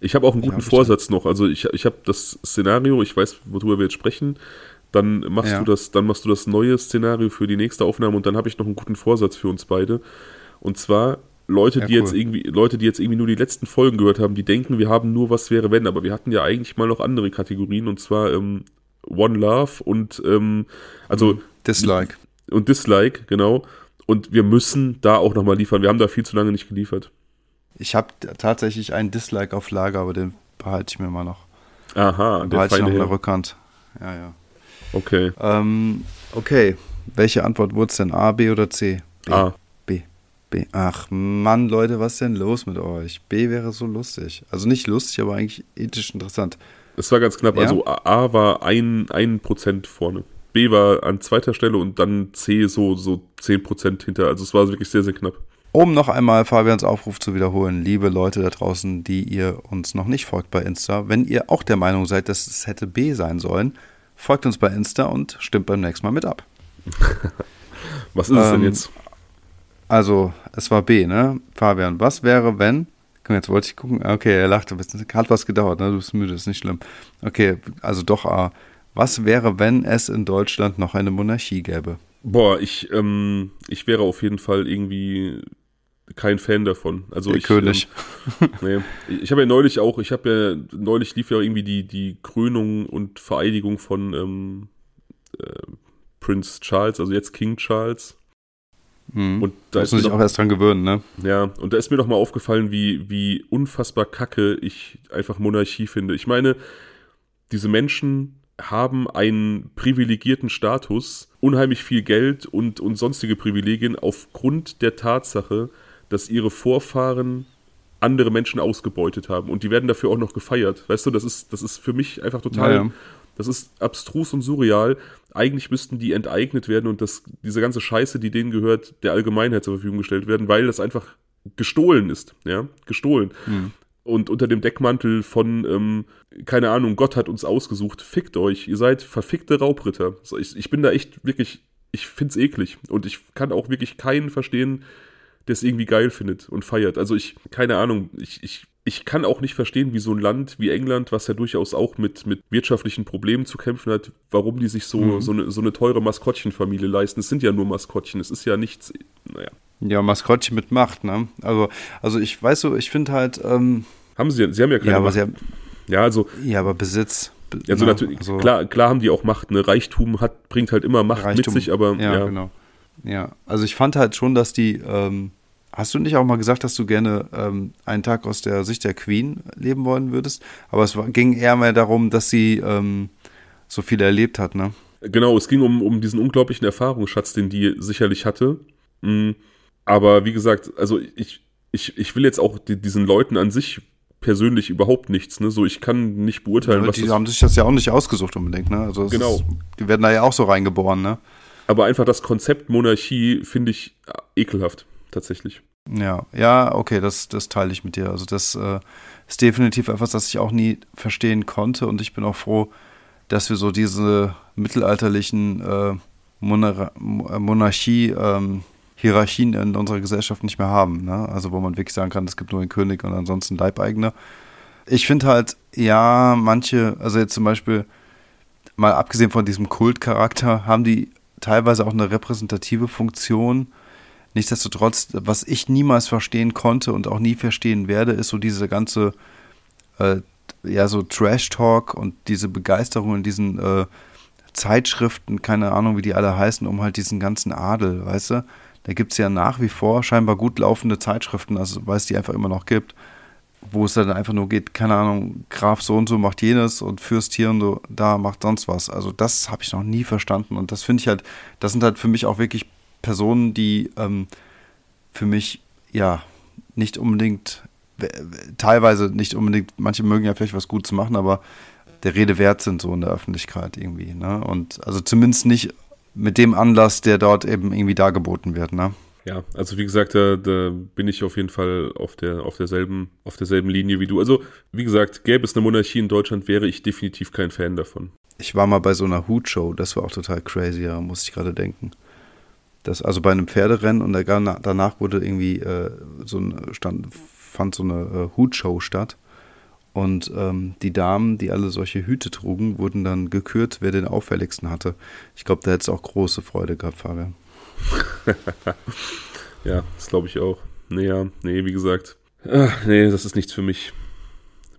Ich habe auch einen guten Vorsatz noch. Also ich, ich habe das Szenario, ich weiß, worüber wir jetzt sprechen. Dann machst ja. du das, dann machst du das neue Szenario für die nächste Aufnahme und dann habe ich noch einen guten Vorsatz für uns beide. Und zwar Leute, ja, die cool. jetzt irgendwie, Leute, die jetzt irgendwie nur die letzten Folgen gehört haben, die denken, wir haben nur was wäre wenn, aber wir hatten ja eigentlich mal noch andere Kategorien und zwar ähm, One Love und ähm, also mhm. Dislike. Und Dislike, genau. Und wir müssen da auch nochmal liefern. Wir haben da viel zu lange nicht geliefert. Ich habe tatsächlich einen Dislike auf Lager, aber den behalte ich mir mal noch. Aha, den behalte ich noch in der Rückhand. Ja, ja. Okay. Ähm, okay. Welche Antwort wurde es denn? A, B oder C? B. A. B. B. Ach Mann, Leute, was ist denn los mit euch? B wäre so lustig. Also nicht lustig, aber eigentlich ethisch interessant. Es war ganz knapp. Ja? Also A war ein, ein Prozent vorne. B war an zweiter Stelle und dann C so, so 10% hinter. Also es war wirklich sehr, sehr knapp. Um noch einmal Fabians Aufruf zu wiederholen, liebe Leute da draußen, die ihr uns noch nicht folgt bei Insta, wenn ihr auch der Meinung seid, dass es hätte B sein sollen, folgt uns bei Insta und stimmt beim nächsten Mal mit ab. was ist ähm, es denn ähm, jetzt? Also, es war B, ne? Fabian, was wäre, wenn. Komm, jetzt wollte ich gucken. Okay, er lachte. Hat was gedauert, ne? Du bist müde, ist nicht schlimm. Okay, also doch A. Was wäre, wenn es in Deutschland noch eine Monarchie gäbe? Boah, ich, ähm, ich wäre auf jeden Fall irgendwie kein Fan davon. Also Der ich, König. Ähm, nee. Ich habe ja neulich auch, ich habe ja, neulich lief ja irgendwie die, die Krönung und Vereidigung von ähm, äh, Prince Charles, also jetzt King Charles. Mhm. Und da muss man sich auch erst dran gewöhnen, ne? Ja, und da ist mir doch mal aufgefallen, wie, wie unfassbar kacke ich einfach Monarchie finde. Ich meine, diese Menschen haben einen privilegierten Status, unheimlich viel Geld und, und sonstige Privilegien aufgrund der Tatsache, dass ihre Vorfahren andere Menschen ausgebeutet haben. Und die werden dafür auch noch gefeiert. Weißt du, das ist, das ist für mich einfach total, ja, ja. das ist abstrus und surreal. Eigentlich müssten die enteignet werden und das, diese ganze Scheiße, die denen gehört, der Allgemeinheit zur Verfügung gestellt werden, weil das einfach gestohlen ist. Ja, gestohlen. Mhm und unter dem Deckmantel von, ähm, keine Ahnung, Gott hat uns ausgesucht, fickt euch, ihr seid verfickte Raubritter. So, ich, ich bin da echt wirklich, ich find's eklig und ich kann auch wirklich keinen verstehen, der es irgendwie geil findet und feiert. Also ich, keine Ahnung, ich, ich, ich kann auch nicht verstehen, wie so ein Land wie England, was ja durchaus auch mit, mit wirtschaftlichen Problemen zu kämpfen hat, warum die sich so, mhm. so, eine, so eine teure Maskottchenfamilie leisten. Es sind ja nur Maskottchen, es ist ja nichts, naja. Ja, Maskottchen mit Macht, ne? Also, also ich weiß so, ich finde halt. Ähm, haben sie, sie haben ja keine ja, aber Macht. Haben, ja, also. Ja, aber Besitz. Also ne? natürlich, also, klar, klar haben die auch Macht, ne? Reichtum hat, bringt halt immer Macht Reichtum, mit sich, aber. Ja, ja, genau. Ja, also ich fand halt schon, dass die. Ähm, hast du nicht auch mal gesagt, dass du gerne ähm, einen Tag aus der Sicht der Queen leben wollen würdest? Aber es war, ging eher mehr darum, dass sie ähm, so viel erlebt hat, ne? Genau, es ging um, um diesen unglaublichen Erfahrungsschatz, den die sicherlich hatte. Mhm aber wie gesagt, also ich, ich, ich will jetzt auch die, diesen Leuten an sich persönlich überhaupt nichts, ne? So, ich kann nicht beurteilen, ja, was. Die haben sich das ja auch nicht ausgesucht unbedingt, ne? Also genau. Ist, die werden da ja auch so reingeboren, ne? Aber einfach das Konzept Monarchie finde ich ekelhaft, tatsächlich. Ja, ja, okay, das, das teile ich mit dir. Also das äh, ist definitiv etwas, das ich auch nie verstehen konnte und ich bin auch froh, dass wir so diese mittelalterlichen äh, Monar Monarchie ähm, Hierarchien in unserer Gesellschaft nicht mehr haben. Ne? Also wo man wirklich sagen kann, es gibt nur den König und ansonsten Leibeigene. Ich finde halt, ja, manche, also jetzt zum Beispiel, mal abgesehen von diesem Kultcharakter, haben die teilweise auch eine repräsentative Funktion. Nichtsdestotrotz, was ich niemals verstehen konnte und auch nie verstehen werde, ist so diese ganze, äh, ja, so Trash-Talk und diese Begeisterung in diesen äh, Zeitschriften, keine Ahnung, wie die alle heißen, um halt diesen ganzen Adel, weißt du? Da gibt es ja nach wie vor scheinbar gut laufende Zeitschriften, also weil es die einfach immer noch gibt, wo es dann einfach nur geht, keine Ahnung, Graf so und so macht jenes und Fürst hier und so, da macht sonst was. Also das habe ich noch nie verstanden und das finde ich halt, das sind halt für mich auch wirklich Personen, die ähm, für mich ja nicht unbedingt, teilweise nicht unbedingt, manche mögen ja vielleicht was Gutes machen, aber der Rede wert sind so in der Öffentlichkeit irgendwie. Ne? Und also zumindest nicht mit dem Anlass, der dort eben irgendwie dargeboten wird. Ne? Ja, also wie gesagt, da, da, bin ich auf jeden Fall auf, der, auf, derselben, auf derselben Linie wie du. Also, wie gesagt, gäbe es eine Monarchie in Deutschland, wäre ich definitiv kein Fan davon. Ich war mal bei so einer Hutshow, das war auch total crazy, ja, muss ich gerade denken. Das, also bei einem Pferderennen und danach wurde irgendwie äh, so ein stand, fand so eine äh, Hutshow statt. Und ähm, die Damen, die alle solche Hüte trugen, wurden dann gekürt, wer den auffälligsten hatte. Ich glaube, da hätte es auch große Freude gehabt, Fabian. ja, das glaube ich auch. Naja, nee, wie gesagt. Ach, nee, das ist nichts für mich.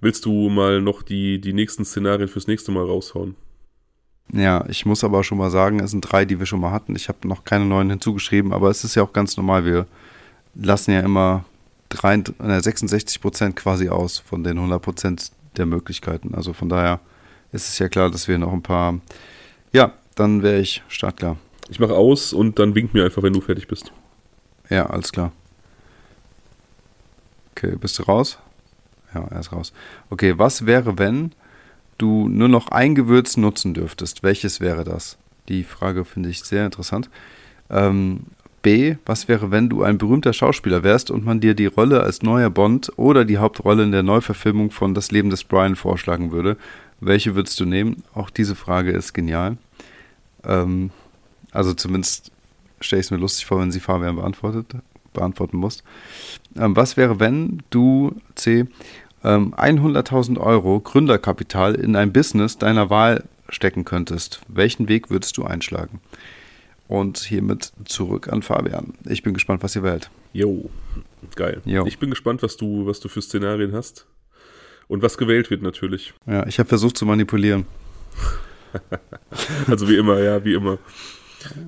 Willst du mal noch die, die nächsten Szenarien fürs nächste Mal raushauen? Ja, ich muss aber schon mal sagen, es sind drei, die wir schon mal hatten. Ich habe noch keine neuen hinzugeschrieben, aber es ist ja auch ganz normal. Wir lassen ja immer 66 Prozent quasi aus von den 100 Prozent der Möglichkeiten. Also von daher ist es ja klar, dass wir noch ein paar. Ja, dann wäre ich startklar. Ich mache aus und dann wink mir einfach, wenn du fertig bist. Ja, alles klar. Okay, bist du raus? Ja, er ist raus. Okay, was wäre, wenn du nur noch ein Gewürz nutzen dürftest? Welches wäre das? Die Frage finde ich sehr interessant. Ähm, B, was wäre, wenn du ein berühmter Schauspieler wärst und man dir die Rolle als neuer Bond oder die Hauptrolle in der Neuverfilmung von Das Leben des Brian vorschlagen würde? Welche würdest du nehmen? Auch diese Frage ist genial. Ähm, also zumindest stelle ich es mir lustig vor, wenn sie Fabian beantwortet, beantworten muss. Ähm, was wäre, wenn du, C, ähm, 100.000 Euro Gründerkapital in ein Business deiner Wahl stecken könntest? Welchen Weg würdest du einschlagen? Und hiermit zurück an Fabian. Ich bin gespannt, was ihr wählt. Jo, geil. Jo. Ich bin gespannt, was du, was du für Szenarien hast. Und was gewählt wird natürlich. Ja, ich habe versucht zu manipulieren. also wie immer, ja, wie immer.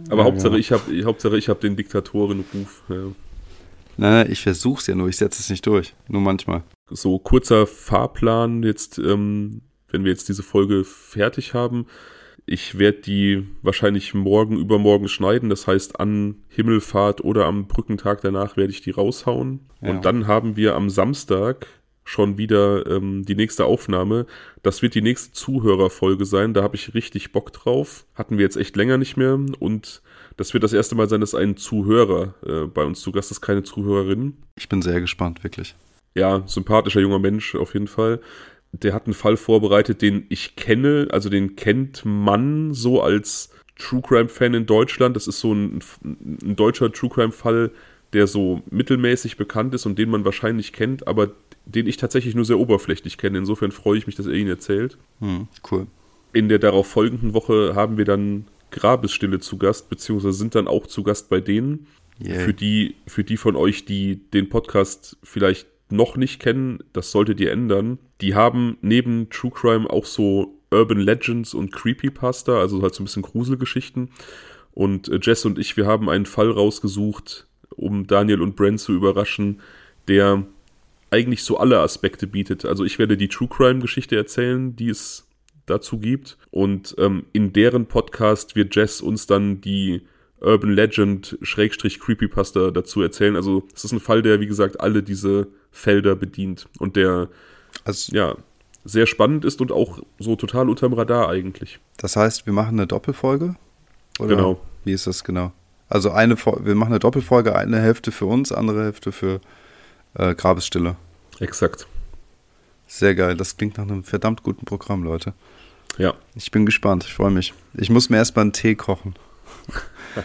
Aber ja, Hauptsache, ja. ich habe Hauptsache, ich habe den Diktatorenruf. Ja. Nein, nein, ich versuche es ja nur, ich setze es nicht durch. Nur manchmal. So kurzer Fahrplan jetzt, ähm, wenn wir jetzt diese Folge fertig haben. Ich werde die wahrscheinlich morgen, übermorgen schneiden. Das heißt, an Himmelfahrt oder am Brückentag danach werde ich die raushauen. Ja. Und dann haben wir am Samstag schon wieder ähm, die nächste Aufnahme. Das wird die nächste Zuhörerfolge sein. Da habe ich richtig Bock drauf. Hatten wir jetzt echt länger nicht mehr. Und das wird das erste Mal sein, dass ein Zuhörer äh, bei uns zu Gast ist, keine Zuhörerin. Ich bin sehr gespannt, wirklich. Ja, sympathischer junger Mensch auf jeden Fall der hat einen Fall vorbereitet, den ich kenne, also den kennt man so als True Crime Fan in Deutschland. Das ist so ein, ein deutscher True Crime Fall, der so mittelmäßig bekannt ist und den man wahrscheinlich kennt, aber den ich tatsächlich nur sehr oberflächlich kenne. Insofern freue ich mich, dass er ihn erzählt. Hm, cool. In der darauf folgenden Woche haben wir dann Grabesstille zu Gast, beziehungsweise sind dann auch zu Gast bei denen. Yeah. Für die, für die von euch, die den Podcast vielleicht noch nicht kennen, das solltet ihr ändern. Die haben neben True Crime auch so Urban Legends und Creepypasta, also halt so ein bisschen Gruselgeschichten. Und äh, Jess und ich, wir haben einen Fall rausgesucht, um Daniel und Brent zu überraschen, der eigentlich so alle Aspekte bietet. Also ich werde die True Crime Geschichte erzählen, die es dazu gibt. Und ähm, in deren Podcast wird Jess uns dann die Urban Legend Schrägstrich Creepypasta dazu erzählen. Also es ist ein Fall, der, wie gesagt, alle diese Felder bedient und der also, ja sehr spannend ist und auch so total unterm Radar eigentlich. Das heißt, wir machen eine Doppelfolge? Oder genau. Wie ist das genau? Also eine wir machen eine Doppelfolge, eine Hälfte für uns, andere Hälfte für äh, Grabesstille. Exakt. Sehr geil. Das klingt nach einem verdammt guten Programm, Leute. Ja. Ich bin gespannt. Ich freue mich. Ich muss mir erstmal einen Tee kochen.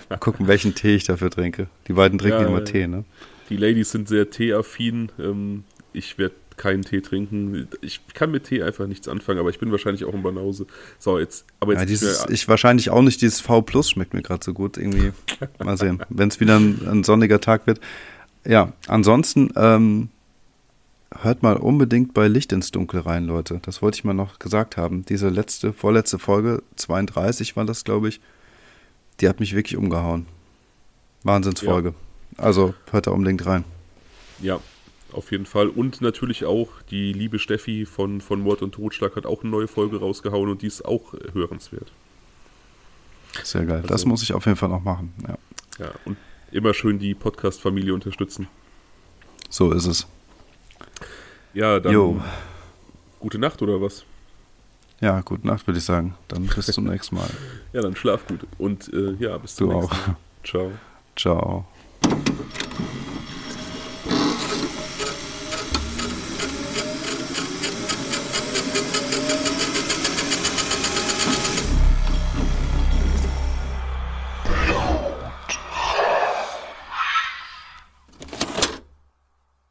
Mal gucken, welchen Tee ich dafür trinke. Die beiden trinken ja, immer Tee, ne? Die Ladies sind sehr teeaffin. Ähm, ich werde keinen Tee trinken. Ich kann mit Tee einfach nichts anfangen, aber ich bin wahrscheinlich auch ein Banause. So, jetzt, aber jetzt. Ja, dieses, ich wahrscheinlich auch nicht, dieses V Plus schmeckt mir gerade so gut. Irgendwie. Mal sehen. Wenn es wieder ein, ein, sonniger Tag wird. Ja, ansonsten, ähm, hört mal unbedingt bei Licht ins Dunkel rein, Leute. Das wollte ich mal noch gesagt haben. Diese letzte, vorletzte Folge, 32 war das, glaube ich, die hat mich wirklich umgehauen. Wahnsinnsfolge. Ja. Also hört da unbedingt rein. Ja, auf jeden Fall. Und natürlich auch die liebe Steffi von, von Mord und Totschlag hat auch eine neue Folge rausgehauen und die ist auch hörenswert. Sehr geil. Also, das muss ich auf jeden Fall noch machen. Ja, ja und immer schön die Podcast-Familie unterstützen. So ist es. Ja, dann jo. gute Nacht oder was? Ja, gute Nacht würde ich sagen. Dann bis zum nächsten Mal. Ja, dann schlaf gut. Und äh, ja, bis zum du nächsten Mal. Ciao. Ciao.